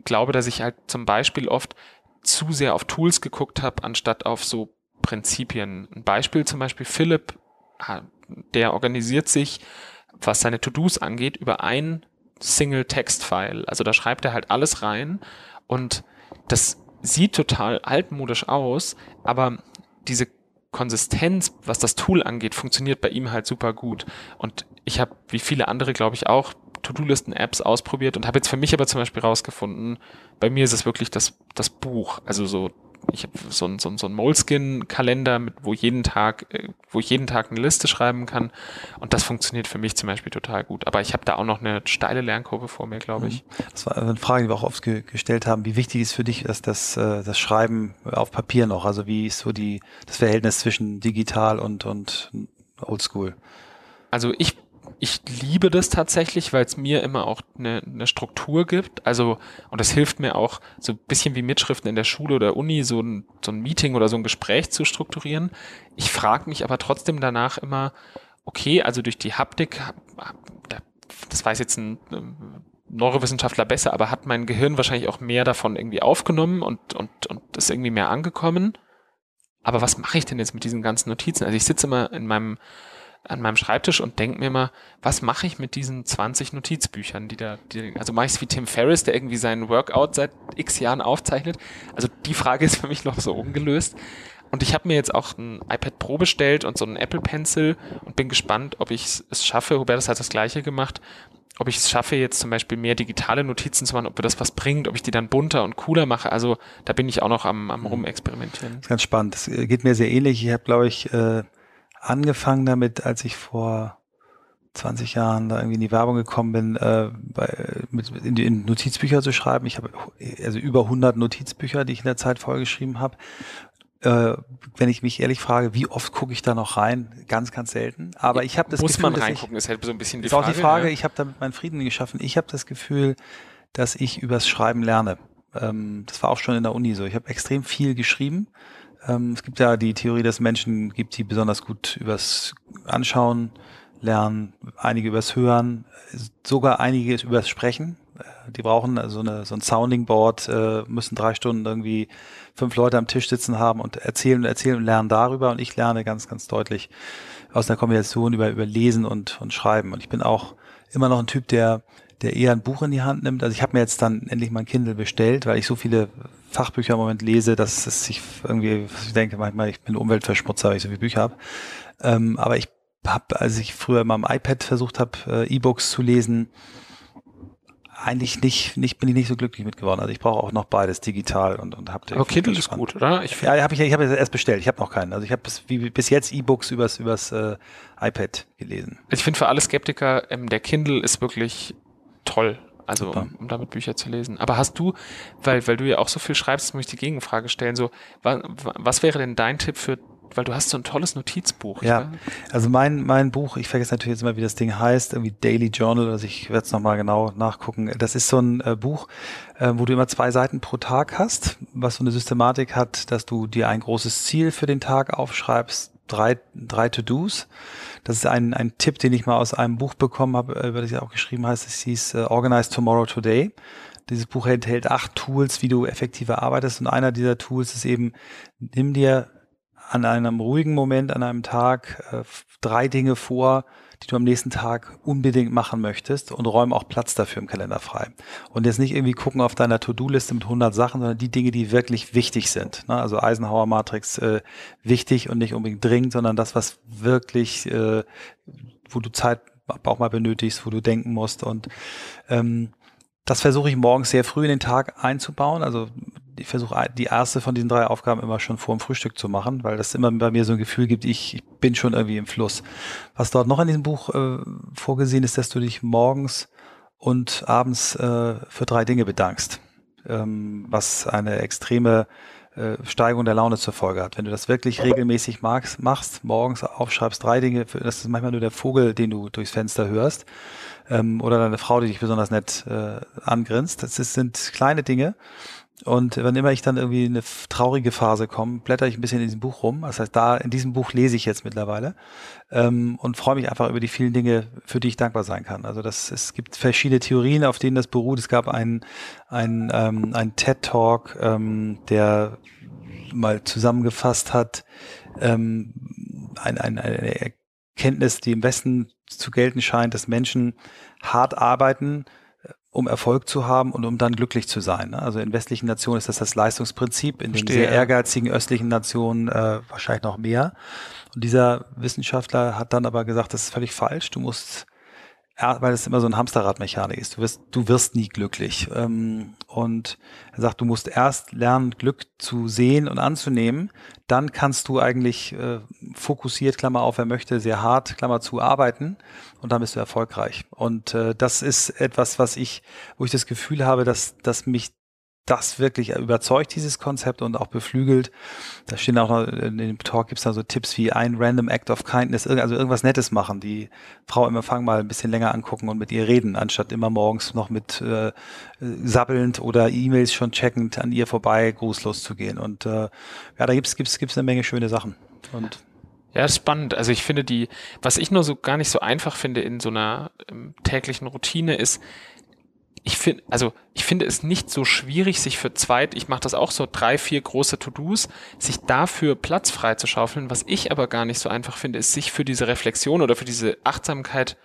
glaube, dass ich halt zum Beispiel oft zu sehr auf Tools geguckt habe, anstatt auf so Prinzipien. Ein Beispiel zum Beispiel Philipp, ah, der organisiert sich, was seine To-Dos angeht, über ein Single Text-File. Also da schreibt er halt alles rein und das sieht total altmodisch aus, aber diese Konsistenz, was das Tool angeht, funktioniert bei ihm halt super gut. Und ich habe, wie viele andere, glaube ich, auch To-Do-Listen-Apps ausprobiert und habe jetzt für mich aber zum Beispiel rausgefunden, bei mir ist es wirklich das, das Buch. Also so, ich habe so ein, so ein, so ein Moleskin-Kalender, wo jeden Tag, äh, wo ich jeden Tag eine Liste schreiben kann. Und das funktioniert für mich zum Beispiel total gut. Aber ich habe da auch noch eine steile Lernkurve vor mir, glaube ich. Mhm. Das war eine Frage, die wir auch oft ge gestellt haben. Wie wichtig ist für dich dass das, äh, das Schreiben auf Papier noch? Also wie ist so die, das Verhältnis zwischen digital und, und oldschool? Also ich ich liebe das tatsächlich, weil es mir immer auch eine, eine Struktur gibt. Also, und es hilft mir auch, so ein bisschen wie Mitschriften in der Schule oder Uni, so ein, so ein Meeting oder so ein Gespräch zu strukturieren. Ich frage mich aber trotzdem danach immer, okay, also durch die Haptik, das weiß jetzt ein Neurowissenschaftler besser, aber hat mein Gehirn wahrscheinlich auch mehr davon irgendwie aufgenommen und, und, und ist irgendwie mehr angekommen. Aber was mache ich denn jetzt mit diesen ganzen Notizen? Also ich sitze immer in meinem an meinem Schreibtisch und denke mir mal, was mache ich mit diesen 20 Notizbüchern, die da, die, also mache ich es wie Tim Ferriss, der irgendwie seinen Workout seit x Jahren aufzeichnet. Also die Frage ist für mich noch so ungelöst. Und ich habe mir jetzt auch ein iPad Pro bestellt und so einen Apple Pencil und bin gespannt, ob ich es schaffe. Hubertus hat das gleiche gemacht. Ob ich es schaffe, jetzt zum Beispiel mehr digitale Notizen zu machen, ob mir das was bringt, ob ich die dann bunter und cooler mache. Also da bin ich auch noch am, am mhm. rumexperimentieren. Das ist ganz spannend. Das geht mir sehr ähnlich. Ich habe, glaube ich, äh, angefangen damit, als ich vor 20 Jahren da irgendwie in die Werbung gekommen bin, äh, bei, mit, in, die, in Notizbücher zu schreiben. Ich habe also über 100 Notizbücher, die ich in der Zeit vollgeschrieben habe. Äh, wenn ich mich ehrlich frage, wie oft gucke ich da noch rein? Ganz, ganz selten. Aber ich habe das Muss Gefühl, man reingucken, ich, ist halt so ein bisschen die ist Frage. Ist auch die Frage, ja. ich habe damit meinen Frieden geschaffen. Ich habe das Gefühl, dass ich übers Schreiben lerne. Ähm, das war auch schon in der Uni so. Ich habe extrem viel geschrieben ähm, es gibt ja die Theorie, dass Menschen gibt, die besonders gut übers Anschauen lernen, einige übers Hören, sogar einige übers Sprechen. Äh, die brauchen also eine, so ein Sounding Board, äh, müssen drei Stunden irgendwie fünf Leute am Tisch sitzen haben und erzählen und erzählen und lernen darüber. Und ich lerne ganz, ganz deutlich aus der Kombination über, über Lesen und, und Schreiben. Und ich bin auch immer noch ein Typ, der der eher ein Buch in die Hand nimmt. Also ich habe mir jetzt dann endlich mein Kindle bestellt, weil ich so viele Fachbücher im Moment lese, dass es sich irgendwie, ich denke manchmal, ich bin Umweltverschmutzer, weil ich so viele Bücher habe. Ähm, aber ich habe, als ich früher mal am iPad versucht habe, äh, E-Books zu lesen, eigentlich nicht, nicht, bin ich nicht so glücklich mit geworden. Also ich brauche auch noch beides, digital und, und Haptik. Aber Kindle ist gut, oder? Ich ja, habe ich, ich habe erst bestellt. Ich habe noch keinen. Also ich habe bis, wie, bis jetzt E-Books übers, übers äh, iPad gelesen. Ich finde für alle Skeptiker, ähm, der Kindle ist wirklich toll. Also um, um, damit Bücher zu lesen. Aber hast du, weil, weil du ja auch so viel schreibst, muss ich die Gegenfrage stellen, so, was, was wäre denn dein Tipp für weil du hast so ein tolles Notizbuch. Ja, also mein, mein Buch, ich vergesse natürlich jetzt mal, wie das Ding heißt, irgendwie Daily Journal, also ich werde es nochmal genau nachgucken. Das ist so ein äh, Buch, äh, wo du immer zwei Seiten pro Tag hast, was so eine Systematik hat, dass du dir ein großes Ziel für den Tag aufschreibst, drei, drei To-Dos das ist ein, ein Tipp, den ich mal aus einem Buch bekommen habe, über das ich auch geschrieben heißt. Es hieß uh, Organize Tomorrow Today. Dieses Buch enthält acht Tools, wie du effektiver arbeitest. Und einer dieser Tools ist eben, nimm dir an einem ruhigen Moment, an einem Tag äh, drei Dinge vor, die du am nächsten Tag unbedingt machen möchtest und räume auch Platz dafür im Kalender frei. Und jetzt nicht irgendwie gucken auf deiner To-Do-Liste mit 100 Sachen, sondern die Dinge, die wirklich wichtig sind. Ne? Also Eisenhower Matrix äh, wichtig und nicht unbedingt dringend, sondern das, was wirklich, äh, wo du Zeit auch mal benötigst, wo du denken musst und ähm, das versuche ich morgens sehr früh in den Tag einzubauen. Also ich versuche die erste von diesen drei Aufgaben immer schon vor dem Frühstück zu machen, weil das immer bei mir so ein Gefühl gibt, ich, ich bin schon irgendwie im Fluss. Was dort noch in diesem Buch äh, vorgesehen ist, dass du dich morgens und abends äh, für drei Dinge bedankst, ähm, was eine extreme äh, Steigerung der Laune zur Folge hat. Wenn du das wirklich regelmäßig magst, machst, morgens aufschreibst drei Dinge, das ist manchmal nur der Vogel, den du durchs Fenster hörst, ähm, oder deine Frau, die dich besonders nett äh, angrinst. Das ist, sind kleine Dinge, und wenn immer ich dann irgendwie in eine traurige Phase komme, blätter ich ein bisschen in diesem Buch rum. Das heißt, da in diesem Buch lese ich jetzt mittlerweile ähm, und freue mich einfach über die vielen Dinge, für die ich dankbar sein kann. Also das, es gibt verschiedene Theorien, auf denen das beruht. Es gab einen, einen, ähm, einen TED-Talk, ähm, der mal zusammengefasst hat, ähm, ein, ein, eine Erkenntnis, die im Westen zu gelten scheint, dass Menschen hart arbeiten, um Erfolg zu haben und um dann glücklich zu sein. Ne? Also in westlichen Nationen ist das das Leistungsprinzip, in Verstehe, den sehr ehrgeizigen östlichen Nationen äh, wahrscheinlich noch mehr. Und dieser Wissenschaftler hat dann aber gesagt, das ist völlig falsch. Du musst weil es immer so ein Hamsterradmechanik ist. Du wirst, du wirst nie glücklich. Ähm, und er sagt, du musst erst lernen, Glück zu sehen und anzunehmen. Dann kannst du eigentlich äh, fokussiert, Klammer auf, wer möchte, sehr hart, Klammer zu, arbeiten. Und dann bist du erfolgreich. Und äh, das ist etwas, was ich, wo ich das Gefühl habe, dass, dass mich das wirklich überzeugt, dieses Konzept und auch beflügelt. Da stehen auch noch, in dem Talk gibt's da so Tipps wie ein random act of kindness, also irgendwas Nettes machen, die Frau im Empfang mal ein bisschen länger angucken und mit ihr reden, anstatt immer morgens noch mit äh, sabbelnd oder E-Mails schon checkend an ihr vorbei grußlos zu gehen. Und äh, ja, da gibt's gibt's gibt's eine Menge schöne Sachen. Und ja, spannend. Also ich finde die, was ich nur so gar nicht so einfach finde in so einer ähm, täglichen Routine ist, ich finde, also ich finde es nicht so schwierig, sich für zweit, ich mache das auch so drei, vier große To-Dos, sich dafür Platz frei zu schaufeln. Was ich aber gar nicht so einfach finde, ist sich für diese Reflexion oder für diese Achtsamkeit,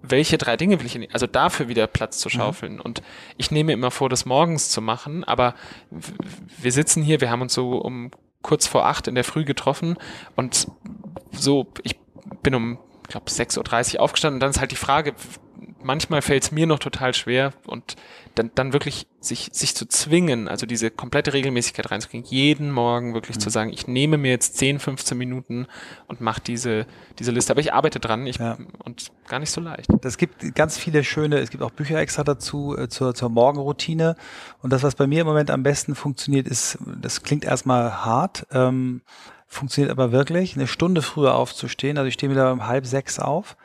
welche drei Dinge will ich, also dafür wieder Platz zu mhm. schaufeln. Mhm. Und ich nehme immer vor, das morgens zu machen, aber wir sitzen hier, wir haben uns so um kurz vor acht in der Früh getroffen und so, ich bin um, ich glaube, 6.30 Uhr aufgestanden und dann ist halt die Frage, manchmal fällt es mir noch total schwer und dann, dann wirklich sich, sich zu zwingen, also diese komplette Regelmäßigkeit reinzukriegen, jeden Morgen wirklich mhm. zu sagen, ich nehme mir jetzt 10, 15 Minuten und mache diese, diese Liste. Aber ich arbeite dran ich, ja. und gar nicht so leicht. Es gibt ganz viele schöne, es gibt auch Bücher extra dazu äh, zur, zur Morgenroutine. Und das, was bei mir im Moment am besten funktioniert, ist, das klingt erstmal hart, ähm, funktioniert aber wirklich, eine Stunde früher aufzustehen. Also ich stehe wieder um halb sechs auf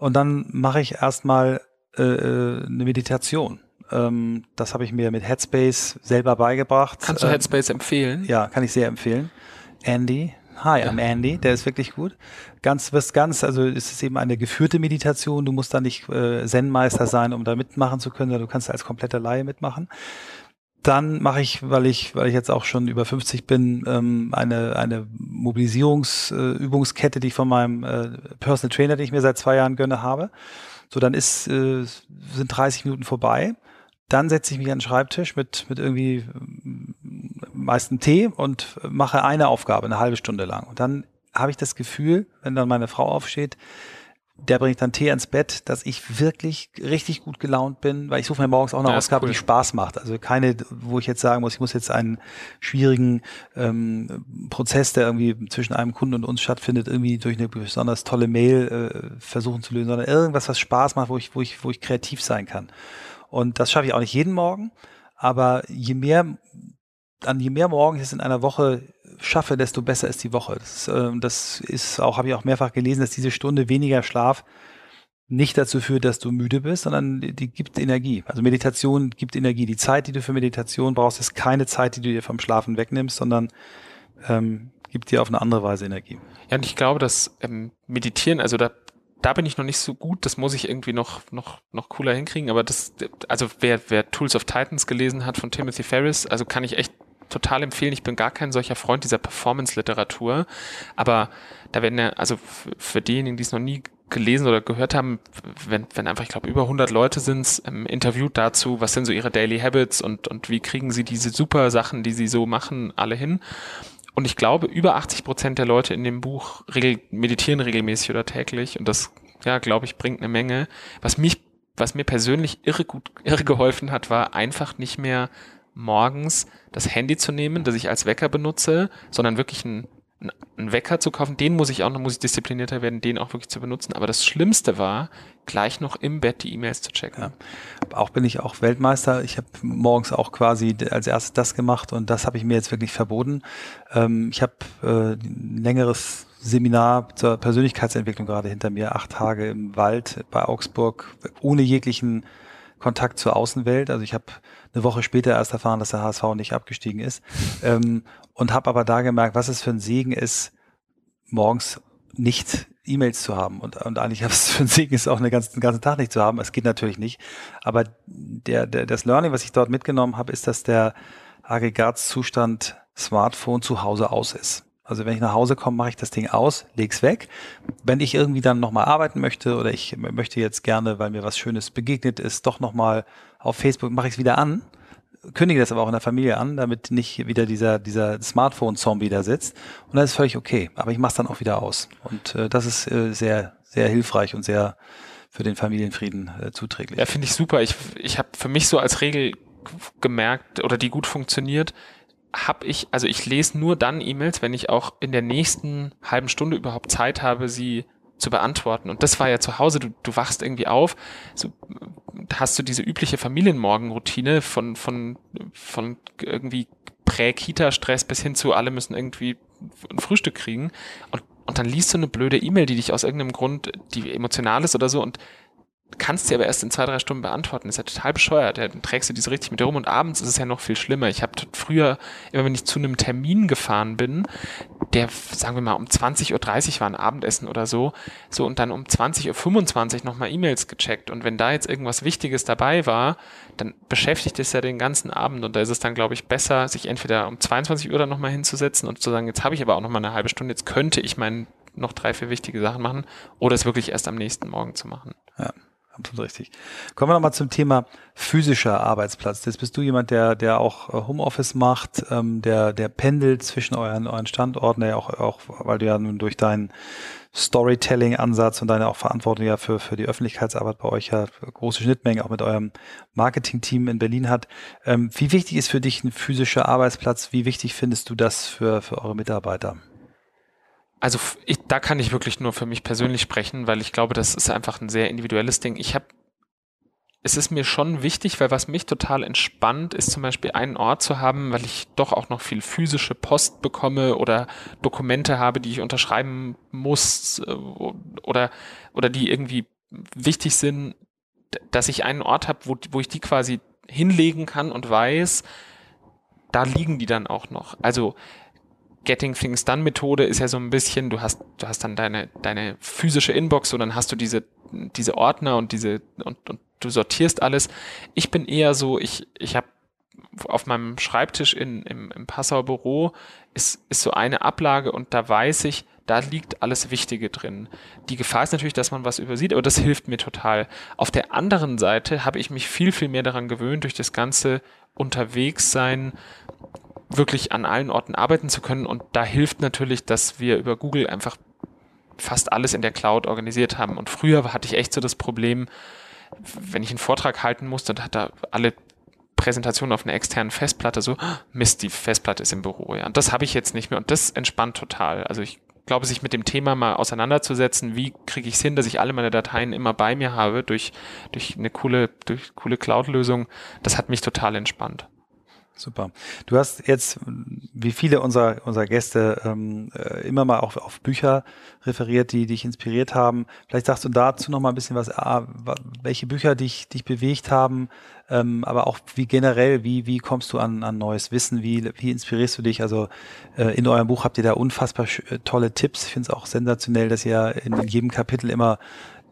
und dann mache ich erstmal äh, äh, eine Meditation. Ähm, das habe ich mir mit Headspace selber beigebracht. Kannst du ähm, Headspace empfehlen? Ja, kann ich sehr empfehlen. Andy, Hi, ja. I'm Andy, der ist wirklich gut. Ganz, wirst ganz, also es ist eben eine geführte Meditation. Du musst da nicht äh, Zen-Meister sein, um da mitmachen zu können, sondern du kannst als kompletter Laie mitmachen. Dann mache ich, weil ich, weil ich jetzt auch schon über 50 bin, ähm, eine, eine Mobilisierungsübungskette, äh, die ich von meinem äh, Personal Trainer, den ich mir seit zwei Jahren gönne, habe. So, dann ist, äh, sind 30 Minuten vorbei. Dann setze ich mich an den Schreibtisch mit, mit irgendwie äh, meisten Tee und mache eine Aufgabe, eine halbe Stunde lang. Und dann habe ich das Gefühl, wenn dann meine Frau aufsteht, der bringt dann Tee ins Bett, dass ich wirklich richtig gut gelaunt bin, weil ich suche mir morgens auch eine ja, Ausgabe, cool. die Spaß macht. Also keine, wo ich jetzt sagen muss, ich muss jetzt einen schwierigen ähm, Prozess, der irgendwie zwischen einem Kunden und uns stattfindet, irgendwie durch eine besonders tolle Mail äh, versuchen zu lösen, sondern irgendwas, was Spaß macht, wo ich, wo ich, wo ich kreativ sein kann. Und das schaffe ich auch nicht jeden Morgen, aber je mehr, an je mehr Morgen es in einer Woche schaffe, desto besser ist die Woche. Das, äh, das ist auch, habe ich auch mehrfach gelesen, dass diese Stunde weniger Schlaf nicht dazu führt, dass du müde bist, sondern die, die gibt Energie. Also Meditation gibt Energie. Die Zeit, die du für Meditation brauchst, ist keine Zeit, die du dir vom Schlafen wegnimmst, sondern ähm, gibt dir auf eine andere Weise Energie. Ja, und ich glaube, dass ähm, Meditieren, also da, da bin ich noch nicht so gut, das muss ich irgendwie noch, noch, noch cooler hinkriegen, aber das, also wer, wer Tools of Titans gelesen hat von Timothy Ferris, also kann ich echt total empfehlen. Ich bin gar kein solcher Freund dieser Performance-Literatur, aber da werden ja, also für diejenigen, die es noch nie gelesen oder gehört haben, wenn, wenn einfach, ich glaube, über 100 Leute sind ähm, interviewt dazu, was sind so ihre Daily Habits und, und wie kriegen sie diese super Sachen, die sie so machen, alle hin. Und ich glaube, über 80 Prozent der Leute in dem Buch regel meditieren regelmäßig oder täglich und das, ja, glaube ich, bringt eine Menge. Was mich, was mir persönlich irre gut, irre geholfen hat, war einfach nicht mehr morgens das Handy zu nehmen, das ich als Wecker benutze, sondern wirklich ein einen Wecker zu kaufen, den muss ich auch noch, muss ich disziplinierter werden, den auch wirklich zu benutzen. Aber das Schlimmste war, gleich noch im Bett die E-Mails zu checken. Ja. Auch bin ich auch Weltmeister. Ich habe morgens auch quasi als erstes das gemacht und das habe ich mir jetzt wirklich verboten. Ähm, ich habe äh, ein längeres Seminar zur Persönlichkeitsentwicklung gerade hinter mir, acht Tage im Wald bei Augsburg, ohne jeglichen Kontakt zur Außenwelt. Also ich habe eine Woche später erst erfahren, dass der HSV nicht abgestiegen ist. Ähm, und habe aber da gemerkt, was es für ein Segen ist, morgens nicht E-Mails zu haben. Und, und eigentlich was es für ein Segen ist, auch einen ganzen, den ganzen Tag nicht zu haben. Es geht natürlich nicht. Aber der, der, das Learning, was ich dort mitgenommen habe, ist, dass der Aggregatzustand Smartphone zu Hause aus ist. Also wenn ich nach Hause komme, mache ich das Ding aus, leg's weg. Wenn ich irgendwie dann nochmal arbeiten möchte oder ich möchte jetzt gerne, weil mir was Schönes begegnet ist, doch nochmal auf Facebook, mache ich es wieder an, kündige das aber auch in der Familie an, damit nicht wieder dieser, dieser Smartphone-Zombie da sitzt. Und das ist völlig okay. Aber ich mache es dann auch wieder aus. Und äh, das ist äh, sehr, sehr hilfreich und sehr für den Familienfrieden äh, zuträglich. Ja, finde ich super. Ich, ich habe für mich so als Regel gemerkt oder die gut funktioniert, habe ich, also ich lese nur dann E-Mails, wenn ich auch in der nächsten halben Stunde überhaupt Zeit habe, sie zu beantworten. Und das war ja zu Hause, du, du wachst irgendwie auf, so, hast du diese übliche Familienmorgenroutine von, von, von irgendwie Prä-Kita-Stress bis hin zu alle müssen irgendwie ein Frühstück kriegen. Und, und dann liest du eine blöde E-Mail, die dich aus irgendeinem Grund, die emotional ist oder so, und kannst sie aber erst in zwei, drei Stunden beantworten. Ist ja total bescheuert. Ja, dann trägst du diese richtig mit rum und abends ist es ja noch viel schlimmer. Ich habe früher, immer wenn ich zu einem Termin gefahren bin, der, sagen wir mal, um 20.30 Uhr war ein Abendessen oder so, so und dann um 20.25 Uhr nochmal E-Mails gecheckt. Und wenn da jetzt irgendwas Wichtiges dabei war, dann beschäftigt es ja den ganzen Abend und da ist es dann, glaube ich, besser, sich entweder um 22 Uhr dann nochmal hinzusetzen und zu sagen, jetzt habe ich aber auch nochmal eine halbe Stunde, jetzt könnte ich meinen noch drei, vier wichtige Sachen machen oder es wirklich erst am nächsten Morgen zu machen. Ja richtig. Kommen wir nochmal zum Thema physischer Arbeitsplatz. Jetzt bist du jemand, der, der auch äh, Homeoffice macht, ähm, der, der pendelt zwischen euren, euren Standorten, der auch, auch, weil du ja nun durch deinen Storytelling-Ansatz und deine auch Verantwortung ja für, für die Öffentlichkeitsarbeit bei euch ja große Schnittmengen auch mit eurem Marketing-Team in Berlin hat. Ähm, wie wichtig ist für dich ein physischer Arbeitsplatz? Wie wichtig findest du das für, für eure Mitarbeiter? Also ich, da kann ich wirklich nur für mich persönlich sprechen, weil ich glaube, das ist einfach ein sehr individuelles Ding. Ich habe, es ist mir schon wichtig, weil was mich total entspannt, ist zum Beispiel einen Ort zu haben, weil ich doch auch noch viel physische Post bekomme oder Dokumente habe, die ich unterschreiben muss äh, oder oder die irgendwie wichtig sind, dass ich einen Ort habe, wo, wo ich die quasi hinlegen kann und weiß, da liegen die dann auch noch. Also Getting Things Done Methode ist ja so ein bisschen, du hast, du hast dann deine, deine physische Inbox und dann hast du diese, diese Ordner und diese, und, und du sortierst alles. Ich bin eher so, ich, ich habe auf meinem Schreibtisch in, im, im Passauer Büro ist, ist so eine Ablage und da weiß ich, da liegt alles Wichtige drin. Die Gefahr ist natürlich, dass man was übersieht, aber das hilft mir total. Auf der anderen Seite habe ich mich viel, viel mehr daran gewöhnt, durch das ganze Unterwegssein wirklich an allen Orten arbeiten zu können. Und da hilft natürlich, dass wir über Google einfach fast alles in der Cloud organisiert haben. Und früher hatte ich echt so das Problem, wenn ich einen Vortrag halten musste, dann hat da alle Präsentationen auf einer externen Festplatte so, Mist, die Festplatte ist im Büro. Ja. Und das habe ich jetzt nicht mehr und das entspannt total. Also ich glaube, sich mit dem Thema mal auseinanderzusetzen, wie kriege ich es hin, dass ich alle meine Dateien immer bei mir habe durch, durch eine coole, durch coole Cloud-Lösung, das hat mich total entspannt. Super. Du hast jetzt, wie viele unserer, unserer Gäste, ähm, äh, immer mal auch auf Bücher referiert, die dich inspiriert haben. Vielleicht sagst du dazu noch mal ein bisschen was, ah, welche Bücher dich, dich bewegt haben, ähm, aber auch wie generell, wie, wie kommst du an, an neues Wissen, wie, wie inspirierst du dich? Also äh, in eurem Buch habt ihr da unfassbar äh, tolle Tipps. Ich finde es auch sensationell, dass ihr in, in jedem Kapitel immer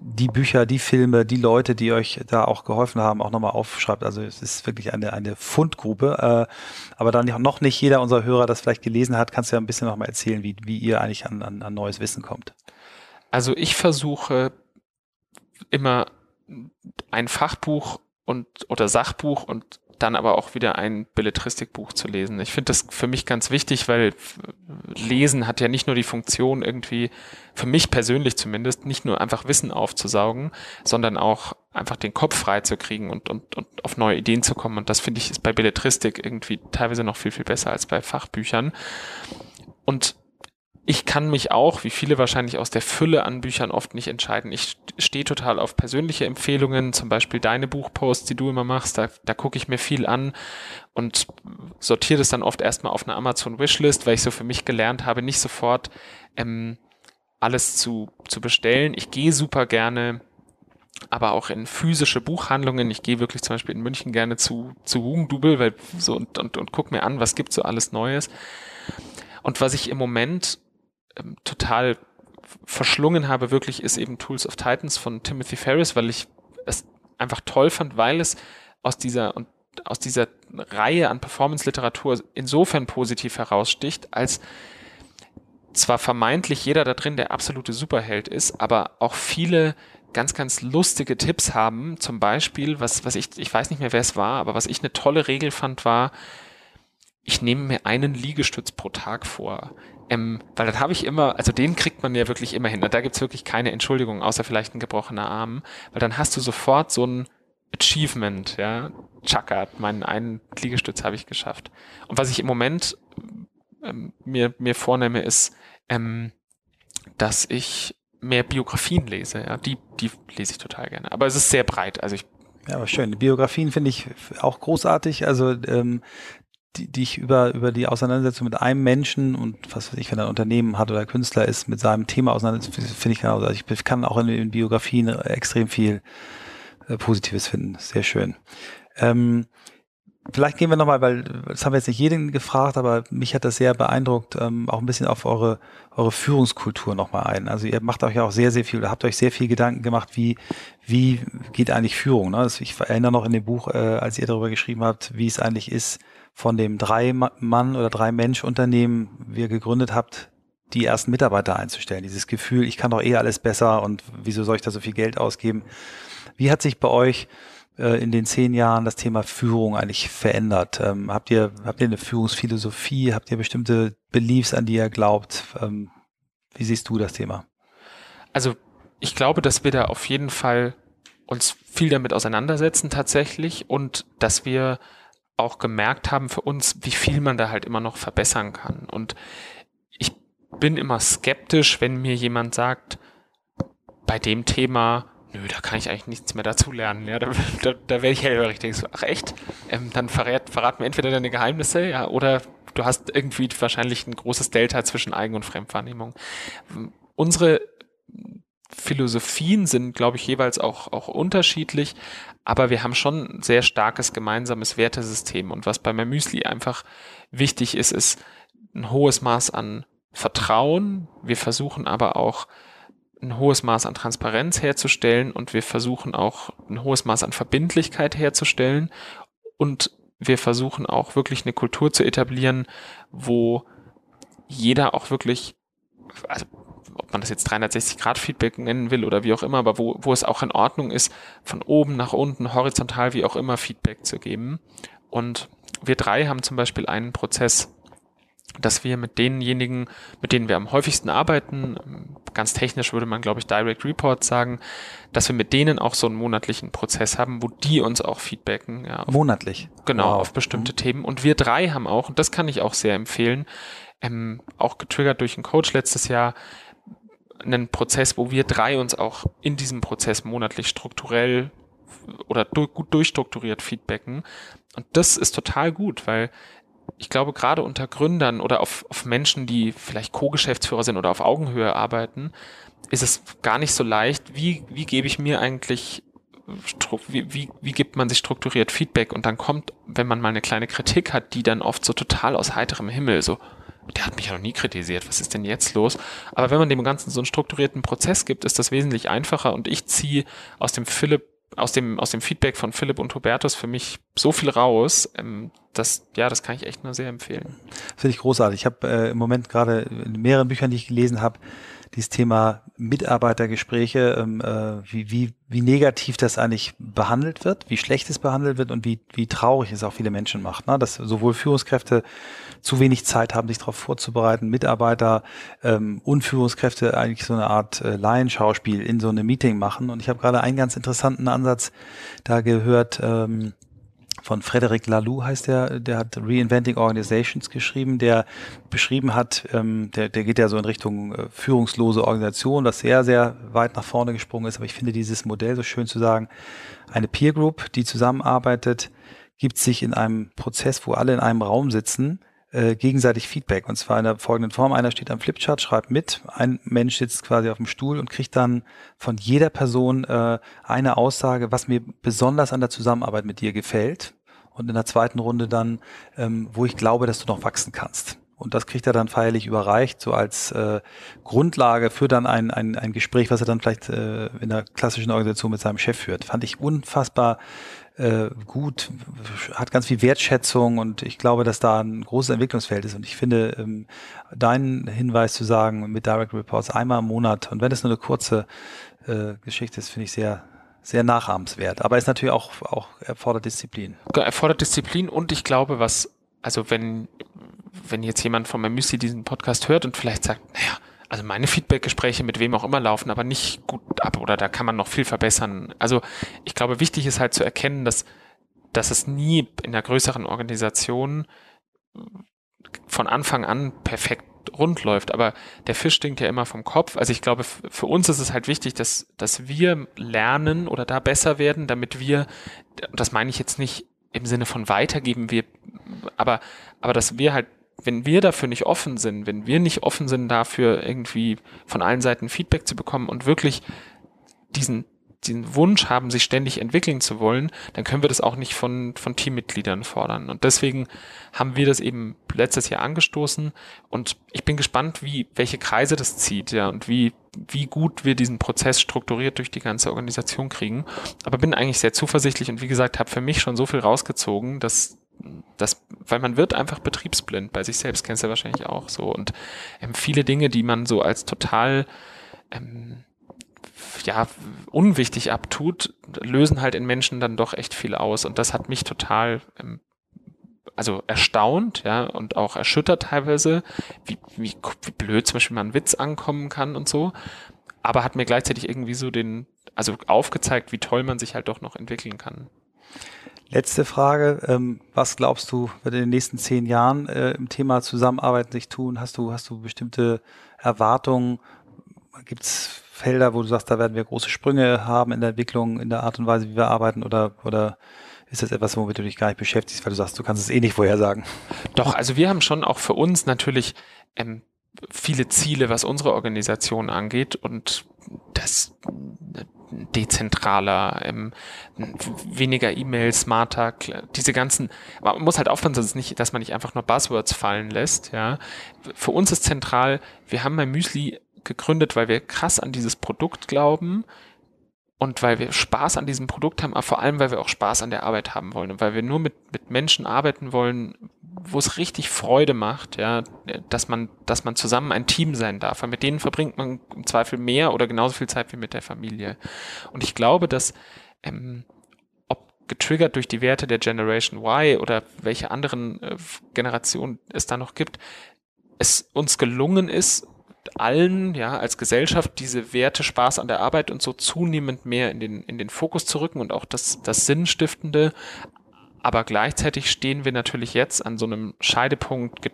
die Bücher, die Filme, die Leute, die euch da auch geholfen haben, auch nochmal aufschreibt. Also es ist wirklich eine, eine Fundgrube. Äh, aber dann noch nicht jeder unserer Hörer das vielleicht gelesen hat, kannst du ja ein bisschen nochmal erzählen, wie, wie ihr eigentlich an, an, an neues Wissen kommt. Also ich versuche immer ein Fachbuch und oder Sachbuch und dann aber auch wieder ein Belletristikbuch zu lesen. Ich finde das für mich ganz wichtig, weil Lesen hat ja nicht nur die Funktion irgendwie, für mich persönlich zumindest, nicht nur einfach Wissen aufzusaugen, sondern auch einfach den Kopf frei zu kriegen und, und, und auf neue Ideen zu kommen. Und das finde ich ist bei Belletristik irgendwie teilweise noch viel, viel besser als bei Fachbüchern. Und ich kann mich auch, wie viele wahrscheinlich aus der Fülle an Büchern oft nicht entscheiden. Ich stehe total auf persönliche Empfehlungen, zum Beispiel deine Buchposts, die du immer machst. Da, da gucke ich mir viel an und sortiere das dann oft erstmal auf eine Amazon Wishlist, weil ich so für mich gelernt habe, nicht sofort ähm, alles zu, zu bestellen. Ich gehe super gerne aber auch in physische Buchhandlungen. Ich gehe wirklich zum Beispiel in München gerne zu, zu Hugendubel, weil so und, und, und guck mir an, was gibt so alles Neues. Und was ich im Moment ähm, total verschlungen habe, wirklich, ist eben Tools of Titans von Timothy Ferris, weil ich es einfach toll fand, weil es aus dieser und aus dieser Reihe an Performance-Literatur insofern positiv heraussticht, als zwar vermeintlich jeder da drin der absolute Superheld ist, aber auch viele ganz, ganz lustige Tipps haben. Zum Beispiel, was, was ich, ich weiß nicht mehr, wer es war, aber was ich eine tolle Regel fand, war, ich nehme mir einen Liegestütz pro Tag vor. Ähm, weil dann habe ich immer, also den kriegt man ja wirklich immer hin. Da gibt's wirklich keine Entschuldigung, außer vielleicht ein gebrochener Arm. Weil dann hast du sofort so ein Achievement, ja. Chaka, meinen einen Liegestütz habe ich geschafft. Und was ich im Moment ähm, mir, mir vornehme, ist, ähm, dass ich mehr Biografien lese. Ja, die, die lese ich total gerne. Aber es ist sehr breit. Also ich ja, aber schön. Biografien finde ich auch großartig. Also ähm, die, die ich über, über die Auseinandersetzung mit einem Menschen und was weiß ich, wenn er ein Unternehmen hat oder Künstler ist, mit seinem Thema auseinandersetzen, finde ich genau. Also ich kann auch in, in Biografien extrem viel äh, Positives finden. Sehr schön. Ähm, vielleicht gehen wir nochmal, weil das haben wir jetzt nicht jeden gefragt, aber mich hat das sehr beeindruckt, ähm, auch ein bisschen auf eure, eure Führungskultur nochmal ein. Also ihr macht euch ja auch sehr, sehr viel, habt euch sehr viel Gedanken gemacht, wie, wie geht eigentlich Führung. Ne? Also ich erinnere noch in dem Buch, äh, als ihr darüber geschrieben habt, wie es eigentlich ist, von dem drei Mann oder drei Mensch Unternehmen, wie ihr gegründet habt, die ersten Mitarbeiter einzustellen. Dieses Gefühl, ich kann doch eh alles besser und wieso soll ich da so viel Geld ausgeben? Wie hat sich bei euch äh, in den zehn Jahren das Thema Führung eigentlich verändert? Ähm, habt ihr, habt ihr eine Führungsphilosophie? Habt ihr bestimmte Beliefs, an die ihr glaubt? Ähm, wie siehst du das Thema? Also, ich glaube, dass wir da auf jeden Fall uns viel damit auseinandersetzen tatsächlich und dass wir auch gemerkt haben für uns, wie viel man da halt immer noch verbessern kann. Und ich bin immer skeptisch, wenn mir jemand sagt, bei dem Thema nö, da kann ich eigentlich nichts mehr dazu lernen. Ja, da, da, da werde ich hellhörig. Denke so, ach echt? Ähm, dann verrät, verraten wir entweder deine Geheimnisse, ja, oder du hast irgendwie wahrscheinlich ein großes Delta zwischen Eigen- und Fremdwahrnehmung. Unsere Philosophien sind, glaube ich, jeweils auch, auch unterschiedlich, aber wir haben schon ein sehr starkes gemeinsames Wertesystem. Und was bei Müsli einfach wichtig ist, ist ein hohes Maß an Vertrauen. Wir versuchen aber auch ein hohes Maß an Transparenz herzustellen und wir versuchen auch ein hohes Maß an Verbindlichkeit herzustellen und wir versuchen auch wirklich eine Kultur zu etablieren, wo jeder auch wirklich, also ob man das jetzt 360 Grad Feedback nennen will oder wie auch immer, aber wo, wo es auch in Ordnung ist, von oben nach unten, horizontal, wie auch immer Feedback zu geben. Und wir drei haben zum Beispiel einen Prozess dass wir mit denjenigen, mit denen wir am häufigsten arbeiten, ganz technisch würde man, glaube ich, Direct Reports sagen, dass wir mit denen auch so einen monatlichen Prozess haben, wo die uns auch feedbacken. Ja, auf, Monatlich? Genau, wow. auf bestimmte mhm. Themen. Und wir drei haben auch, und das kann ich auch sehr empfehlen, ähm, auch getriggert durch einen Coach letztes Jahr, einen Prozess, wo wir drei uns auch in diesem Prozess monatlich strukturell oder du gut durchstrukturiert feedbacken. Und das ist total gut, weil ich glaube, gerade unter Gründern oder auf, auf Menschen, die vielleicht Co-Geschäftsführer sind oder auf Augenhöhe arbeiten, ist es gar nicht so leicht, wie, wie gebe ich mir eigentlich, wie, wie, wie gibt man sich strukturiert Feedback und dann kommt, wenn man mal eine kleine Kritik hat, die dann oft so total aus heiterem Himmel so, der hat mich ja noch nie kritisiert, was ist denn jetzt los? Aber wenn man dem Ganzen so einen strukturierten Prozess gibt, ist das wesentlich einfacher und ich ziehe aus dem Philipp aus dem, aus dem Feedback von Philipp und Hubertus für mich so viel raus, ähm, das, ja, das kann ich echt nur sehr empfehlen. Finde ich großartig. Ich habe äh, im Moment gerade in mehreren Büchern, die ich gelesen habe, dieses Thema Mitarbeitergespräche, ähm, äh, wie, wie, wie negativ das eigentlich behandelt wird, wie schlecht es behandelt wird und wie, wie traurig es auch viele Menschen macht. Ne? Dass sowohl Führungskräfte zu wenig Zeit haben, sich darauf vorzubereiten, Mitarbeiter ähm, und Führungskräfte eigentlich so eine Art äh, Laienschauspiel in so einem Meeting machen. Und ich habe gerade einen ganz interessanten Ansatz da gehört, ähm, von Frederic Laloux heißt der, der hat Reinventing Organizations geschrieben, der beschrieben hat, ähm, der, der geht ja so in Richtung äh, führungslose Organisation, das sehr, sehr weit nach vorne gesprungen ist. Aber ich finde dieses Modell so schön zu sagen, eine Peer Group, die zusammenarbeitet, gibt sich in einem Prozess, wo alle in einem Raum sitzen, äh, gegenseitig Feedback. Und zwar in der folgenden Form. Einer steht am Flipchart, schreibt mit, ein Mensch sitzt quasi auf dem Stuhl und kriegt dann von jeder Person äh, eine Aussage, was mir besonders an der Zusammenarbeit mit dir gefällt. Und in der zweiten Runde dann, ähm, wo ich glaube, dass du noch wachsen kannst. Und das kriegt er dann feierlich überreicht, so als äh, Grundlage für dann ein, ein, ein Gespräch, was er dann vielleicht äh, in der klassischen Organisation mit seinem Chef führt. Fand ich unfassbar äh, gut, hat ganz viel Wertschätzung und ich glaube, dass da ein großes Entwicklungsfeld ist. Und ich finde, ähm, deinen Hinweis zu sagen mit Direct Reports einmal im Monat und wenn es nur eine kurze äh, Geschichte ist, finde ich sehr, sehr nachahmenswert. Aber ist natürlich auch, auch erfordert Disziplin. Erfordert Disziplin und ich glaube, was, also wenn, wenn jetzt jemand von Müsli diesen Podcast hört und vielleicht sagt, naja, also meine Feedbackgespräche mit wem auch immer laufen, aber nicht gut ab oder da kann man noch viel verbessern. Also ich glaube, wichtig ist halt zu erkennen, dass, dass es nie in einer größeren Organisation von Anfang an perfekt rund läuft, aber der Fisch stinkt ja immer vom Kopf. Also ich glaube, für uns ist es halt wichtig, dass, dass wir lernen oder da besser werden, damit wir, das meine ich jetzt nicht im Sinne von weitergeben, wir, aber, aber dass wir halt wenn wir dafür nicht offen sind, wenn wir nicht offen sind dafür, irgendwie von allen Seiten Feedback zu bekommen und wirklich diesen diesen Wunsch haben, sich ständig entwickeln zu wollen, dann können wir das auch nicht von, von Teammitgliedern fordern. Und deswegen haben wir das eben letztes Jahr angestoßen und ich bin gespannt, wie, welche Kreise das zieht, ja, und wie, wie gut wir diesen Prozess strukturiert durch die ganze Organisation kriegen. Aber bin eigentlich sehr zuversichtlich und wie gesagt, habe für mich schon so viel rausgezogen, dass das, weil man wird einfach betriebsblind bei sich selbst, kennst du ja wahrscheinlich auch so. Und ähm, viele Dinge, die man so als total ähm, ja, unwichtig abtut, lösen halt in Menschen dann doch echt viel aus. Und das hat mich total ähm, also erstaunt, ja, und auch erschüttert teilweise, wie, wie, wie blöd zum Beispiel mal ein Witz ankommen kann und so. Aber hat mir gleichzeitig irgendwie so den, also aufgezeigt, wie toll man sich halt doch noch entwickeln kann. Letzte Frage. Ähm, was glaubst du, wird in den nächsten zehn Jahren äh, im Thema Zusammenarbeit sich tun? Hast du, hast du bestimmte Erwartungen? Gibt es Felder, wo du sagst, da werden wir große Sprünge haben in der Entwicklung, in der Art und Weise, wie wir arbeiten? Oder, oder ist das etwas, womit du dich gar nicht beschäftigst, weil du sagst, du kannst es eh nicht vorhersagen? Doch, also wir haben schon auch für uns natürlich ähm, viele Ziele, was unsere Organisation angeht und das dezentraler, ähm, weniger E-Mails, smarter, diese ganzen, man muss halt aufpassen, dass, nicht, dass man nicht einfach nur Buzzwords fallen lässt, ja. Für uns ist zentral, wir haben bei Müsli gegründet, weil wir krass an dieses Produkt glauben und weil wir Spaß an diesem Produkt haben, aber vor allem, weil wir auch Spaß an der Arbeit haben wollen und weil wir nur mit, mit Menschen arbeiten wollen, wo es richtig Freude macht, ja, dass man, dass man zusammen ein Team sein darf. Weil mit denen verbringt man im Zweifel mehr oder genauso viel Zeit wie mit der Familie. Und ich glaube, dass ähm, ob getriggert durch die Werte der Generation Y oder welche anderen äh, Generationen es da noch gibt, es uns gelungen ist, allen, ja, als Gesellschaft diese Werte Spaß an der Arbeit und so zunehmend mehr in den, in den Fokus zu rücken und auch das, das Sinnstiftende, aber gleichzeitig stehen wir natürlich jetzt an so einem Scheidepunkt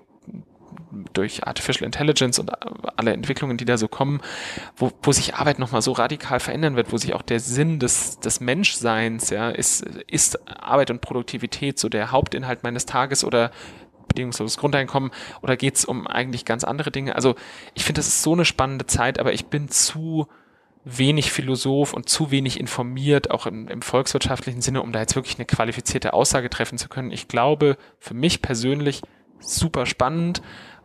durch Artificial Intelligence und alle Entwicklungen, die da so kommen, wo, wo sich Arbeit nochmal so radikal verändern wird, wo sich auch der Sinn des, des Menschseins, ja, ist, ist Arbeit und Produktivität so der Hauptinhalt meines Tages oder bedingungsloses Grundeinkommen oder geht es um eigentlich ganz andere Dinge? Also ich finde, das ist so eine spannende Zeit, aber ich bin zu wenig Philosoph und zu wenig informiert, auch im, im, volkswirtschaftlichen Sinne, um da jetzt wirklich eine qualifizierte Aussage treffen zu können. Ich glaube, für mich persönlich super spannend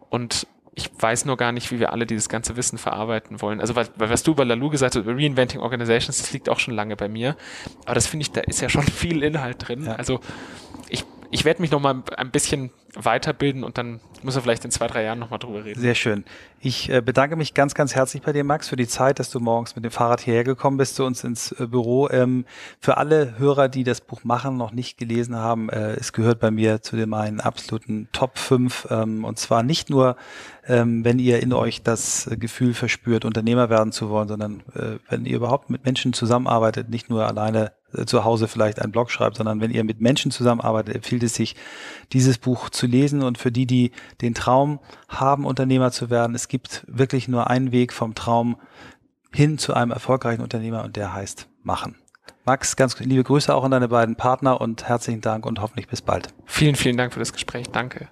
und ich weiß nur gar nicht, wie wir alle dieses ganze Wissen verarbeiten wollen. Also, weil, weil was du über Lalu gesagt hast, über Reinventing Organizations, das liegt auch schon lange bei mir. Aber das finde ich, da ist ja schon viel Inhalt drin. Ja. Also, ich ich werde mich noch mal ein bisschen weiterbilden und dann müssen wir vielleicht in zwei, drei Jahren noch mal drüber reden. Sehr schön. Ich äh, bedanke mich ganz, ganz herzlich bei dir, Max, für die Zeit, dass du morgens mit dem Fahrrad hierher gekommen bist zu uns ins äh, Büro. Ähm, für alle Hörer, die das Buch machen, noch nicht gelesen haben, äh, es gehört bei mir zu den meinen absoluten Top 5. Ähm, und zwar nicht nur, ähm, wenn ihr in euch das Gefühl verspürt, Unternehmer werden zu wollen, sondern wenn ihr überhaupt mit Menschen zusammenarbeitet, nicht nur alleine zu Hause vielleicht einen Blog schreibt, sondern wenn ihr mit Menschen zusammenarbeitet, empfiehlt es sich, dieses Buch zu lesen. Und für die, die den Traum haben, Unternehmer zu werden, es gibt wirklich nur einen Weg vom Traum hin zu einem erfolgreichen Unternehmer und der heißt machen. Max, ganz liebe Grüße auch an deine beiden Partner und herzlichen Dank und hoffentlich bis bald. Vielen, vielen Dank für das Gespräch. Danke.